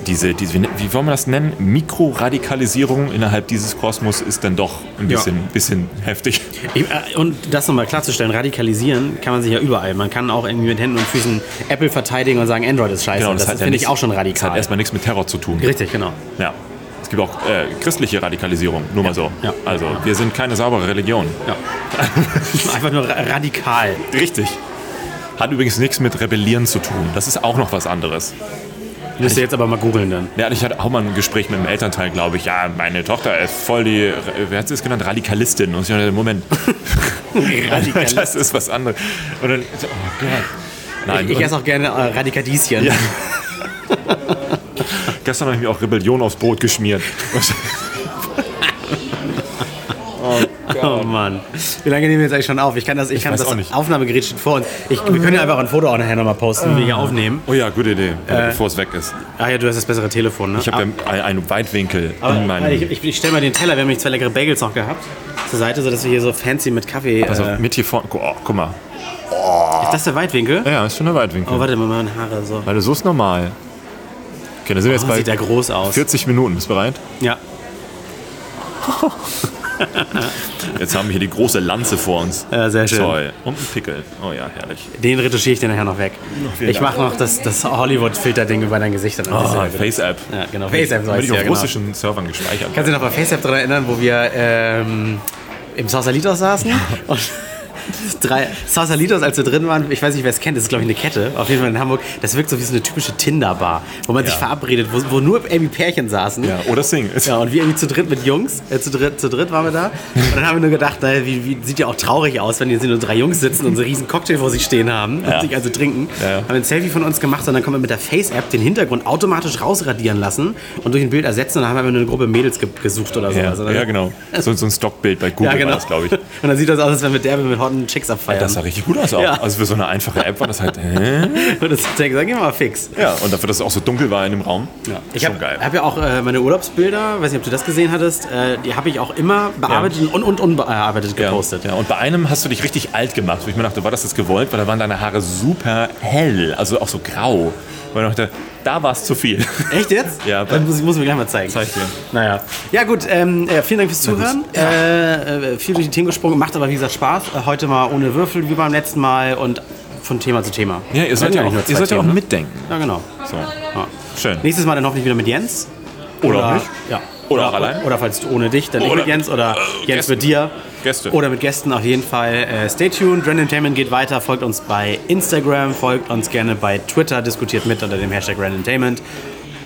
diese, diese wie, wollen wir das nennen? Mikroradikalisierung innerhalb dieses Kosmos ist dann doch ein Ja. bisschen, bisschen heftig. Ich, äh, Und das nochmal klarzustellen, radikalisieren kann man sich ja überall. Man kann auch irgendwie mit Händen und Füßen Apple verteidigen und sagen, Android ist scheiße. Genau, das ja finde ich nichts- auch schon Das hat radikal. erstmal nichts mit Terror zu tun. Richtig, genau. Ja. Es gibt auch äh, christliche Radikalisierung, nur mal so. Ja. Also, wir sind keine saubere Religion. Ja. Einfach nur ra radikal. Richtig. Hat übrigens nichts mit Rebellieren zu tun. Das ist auch noch was anderes. Müsst ihr jetzt aber mal googeln dann. Ja, ich hatte auch mal ein Gespräch mit einem Elternteil, glaube ich. Ja, meine Tochter ist voll die, wer hat sie es genannt, Radikalistin. Und ich dachte, Moment, Radikal. das ist was anderes. Und dann, oh Gott. Nein, Ich und esse auch gerne äh, Radikadieschen. Ja. gestern habe ich mir auch Rebellion aufs Brot geschmiert. Oh Mann. Wie lange nehmen wir jetzt eigentlich schon auf? Ich kann das, ich kann weiß das. Aufnahmegerät steht vor uns. Ich, wir können ja einfach ein Foto auch nachher nochmal posten, wie wir hier aufnehmen. Oh ja, gute Idee, bevor es weg ist. Ah ja, du hast das bessere Telefon, ne? Ich habe ja einen- einen Weitwinkel Aber, in meinem... ich, ich, ich stelle mal den Teller, wir haben nämlich zwei leckere Bagels noch gehabt, zur Seite, sodass wir hier so fancy mit Kaffee... also äh, mit hier vorne, oh, guck mal. ist das der Weitwinkel? Ja, ist schon der Weitwinkel. Oh, warte mal, meine Haare so. Weil so ist normal. Okay, da sind wir jetzt Oh, bei sieht der groß aus. 40 Minuten. Bist du bereit? Ja. Jetzt haben wir hier die große Lanze vor uns. Ja, sehr schön. Toll. Und ein Pickel. Oh ja, herrlich. Den retuschiere ich dir nachher noch weg. vielen Ich mache noch das, das Hollywood-Filter-Ding über dein Gesicht. Dann Oh, Diese- Face-App. Ja, genau. FaceApp so Wird heißt ich auf ja, genau. russischen Servern gespeichert. Kannst du dich noch bei FaceApp daran erinnern, wo wir ähm, im Sausalitos saßen? Und drei Sausalitos, als wir drin waren, ich weiß nicht, wer es kennt, das ist glaube ich eine Kette, auf jeden Fall in Hamburg. Das wirkt so wie so eine typische Tinder-Bar, wo man sich Ja. verabredet, wo, wo nur irgendwie Pärchen saßen. Ja, oder Singles. Ja, und wir irgendwie zu dritt mit Jungs, äh, zu, dritt, zu dritt waren wir da. Und dann haben wir nur gedacht, naja, wie, wie sieht ja auch traurig aus, wenn hier nur drei Jungs sitzen und so einen riesen Cocktail vor sich stehen haben und Ja. sich also trinken. Ja. Haben ein Selfie von uns gemacht und dann kommen wir mit der Face-App den Hintergrund automatisch rausradieren lassen und durch ein Bild ersetzen und dann haben wir nur eine Gruppe Mädels ge gesucht oder Ja, sowas. oder? ja, genau. So, so ein Stockbild bei Google Ja, genau. war das, glaube ich. Und dann sieht das aus, als wenn wir derbe mit Hot blonden Chicks abfeiern. Das sah richtig gut aus auch. Ja. Also für so eine einfache App war das halt, hä? Und das hat gesagt, geh mal fix. Ja, und dafür, dass es auch so dunkel war in dem Raum. Ja. Ich Schon habe hab ja auch äh, meine Urlaubsbilder, weiß nicht, ob du das gesehen hattest, äh, die habe ich auch immer bearbeitet und, und unbearbeitet Ja, gepostet. ja, und bei einem hast du dich richtig alt gemacht, wo ich mir dachte, war das jetzt gewollt? Weil da waren deine Haare super hell, also auch so grau. Weil ich dachte, da war es zu viel. Echt jetzt? Ja. Dann muss ich muss mir gleich mal zeigen. Zeig dir. Naja. Ja gut, ähm, äh, vielen Dank fürs Zuhören. Äh, äh, viel durch die Themen gesprungen, macht aber wie gesagt Spaß. Äh, heute mal ohne Würfel wie beim letzten Mal und von Thema zu Thema. Ja, ihr sollt ja auch, ihr sollt ja auch Themen, ne? mitdenken. Ja, genau. So. Ja. Schön. Nächstes Mal dann hoffentlich wieder mit Jens. Oder auch nicht. Ja. Oder auch allein. Oder falls du ohne dich, dann Oder- mit Jens oder Jens mit dir. Gäste. Oder mit Gästen auf jeden Fall. Äh, stay tuned. Random Entertainment geht weiter. Folgt uns bei Instagram, folgt uns gerne bei Twitter, diskutiert mit unter dem Hashtag Random Entertainment.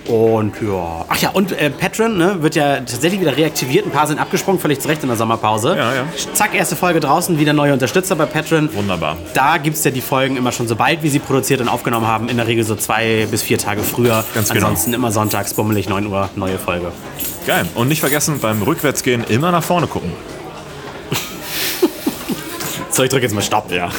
Und ja. Ach ja, und äh, Patreon ne, wird ja tatsächlich wieder reaktiviert. Ein paar sind abgesprungen, völlig zu Recht in der Sommerpause. Ja, ja. Zack, erste Folge draußen, wieder neue Unterstützer bei Patreon. Wunderbar. Da gibt es ja die Folgen immer schon, sobald wir sie produziert und aufgenommen haben, in der Regel so zwei bis vier Tage früher. Ganz genau. Ansonsten immer sonntags, bummelig, 9 Uhr, neue Folge. Geil. Und nicht vergessen, beim Rückwärtsgehen immer nach vorne gucken. So, ich drücke jetzt mal Stopp. Ja.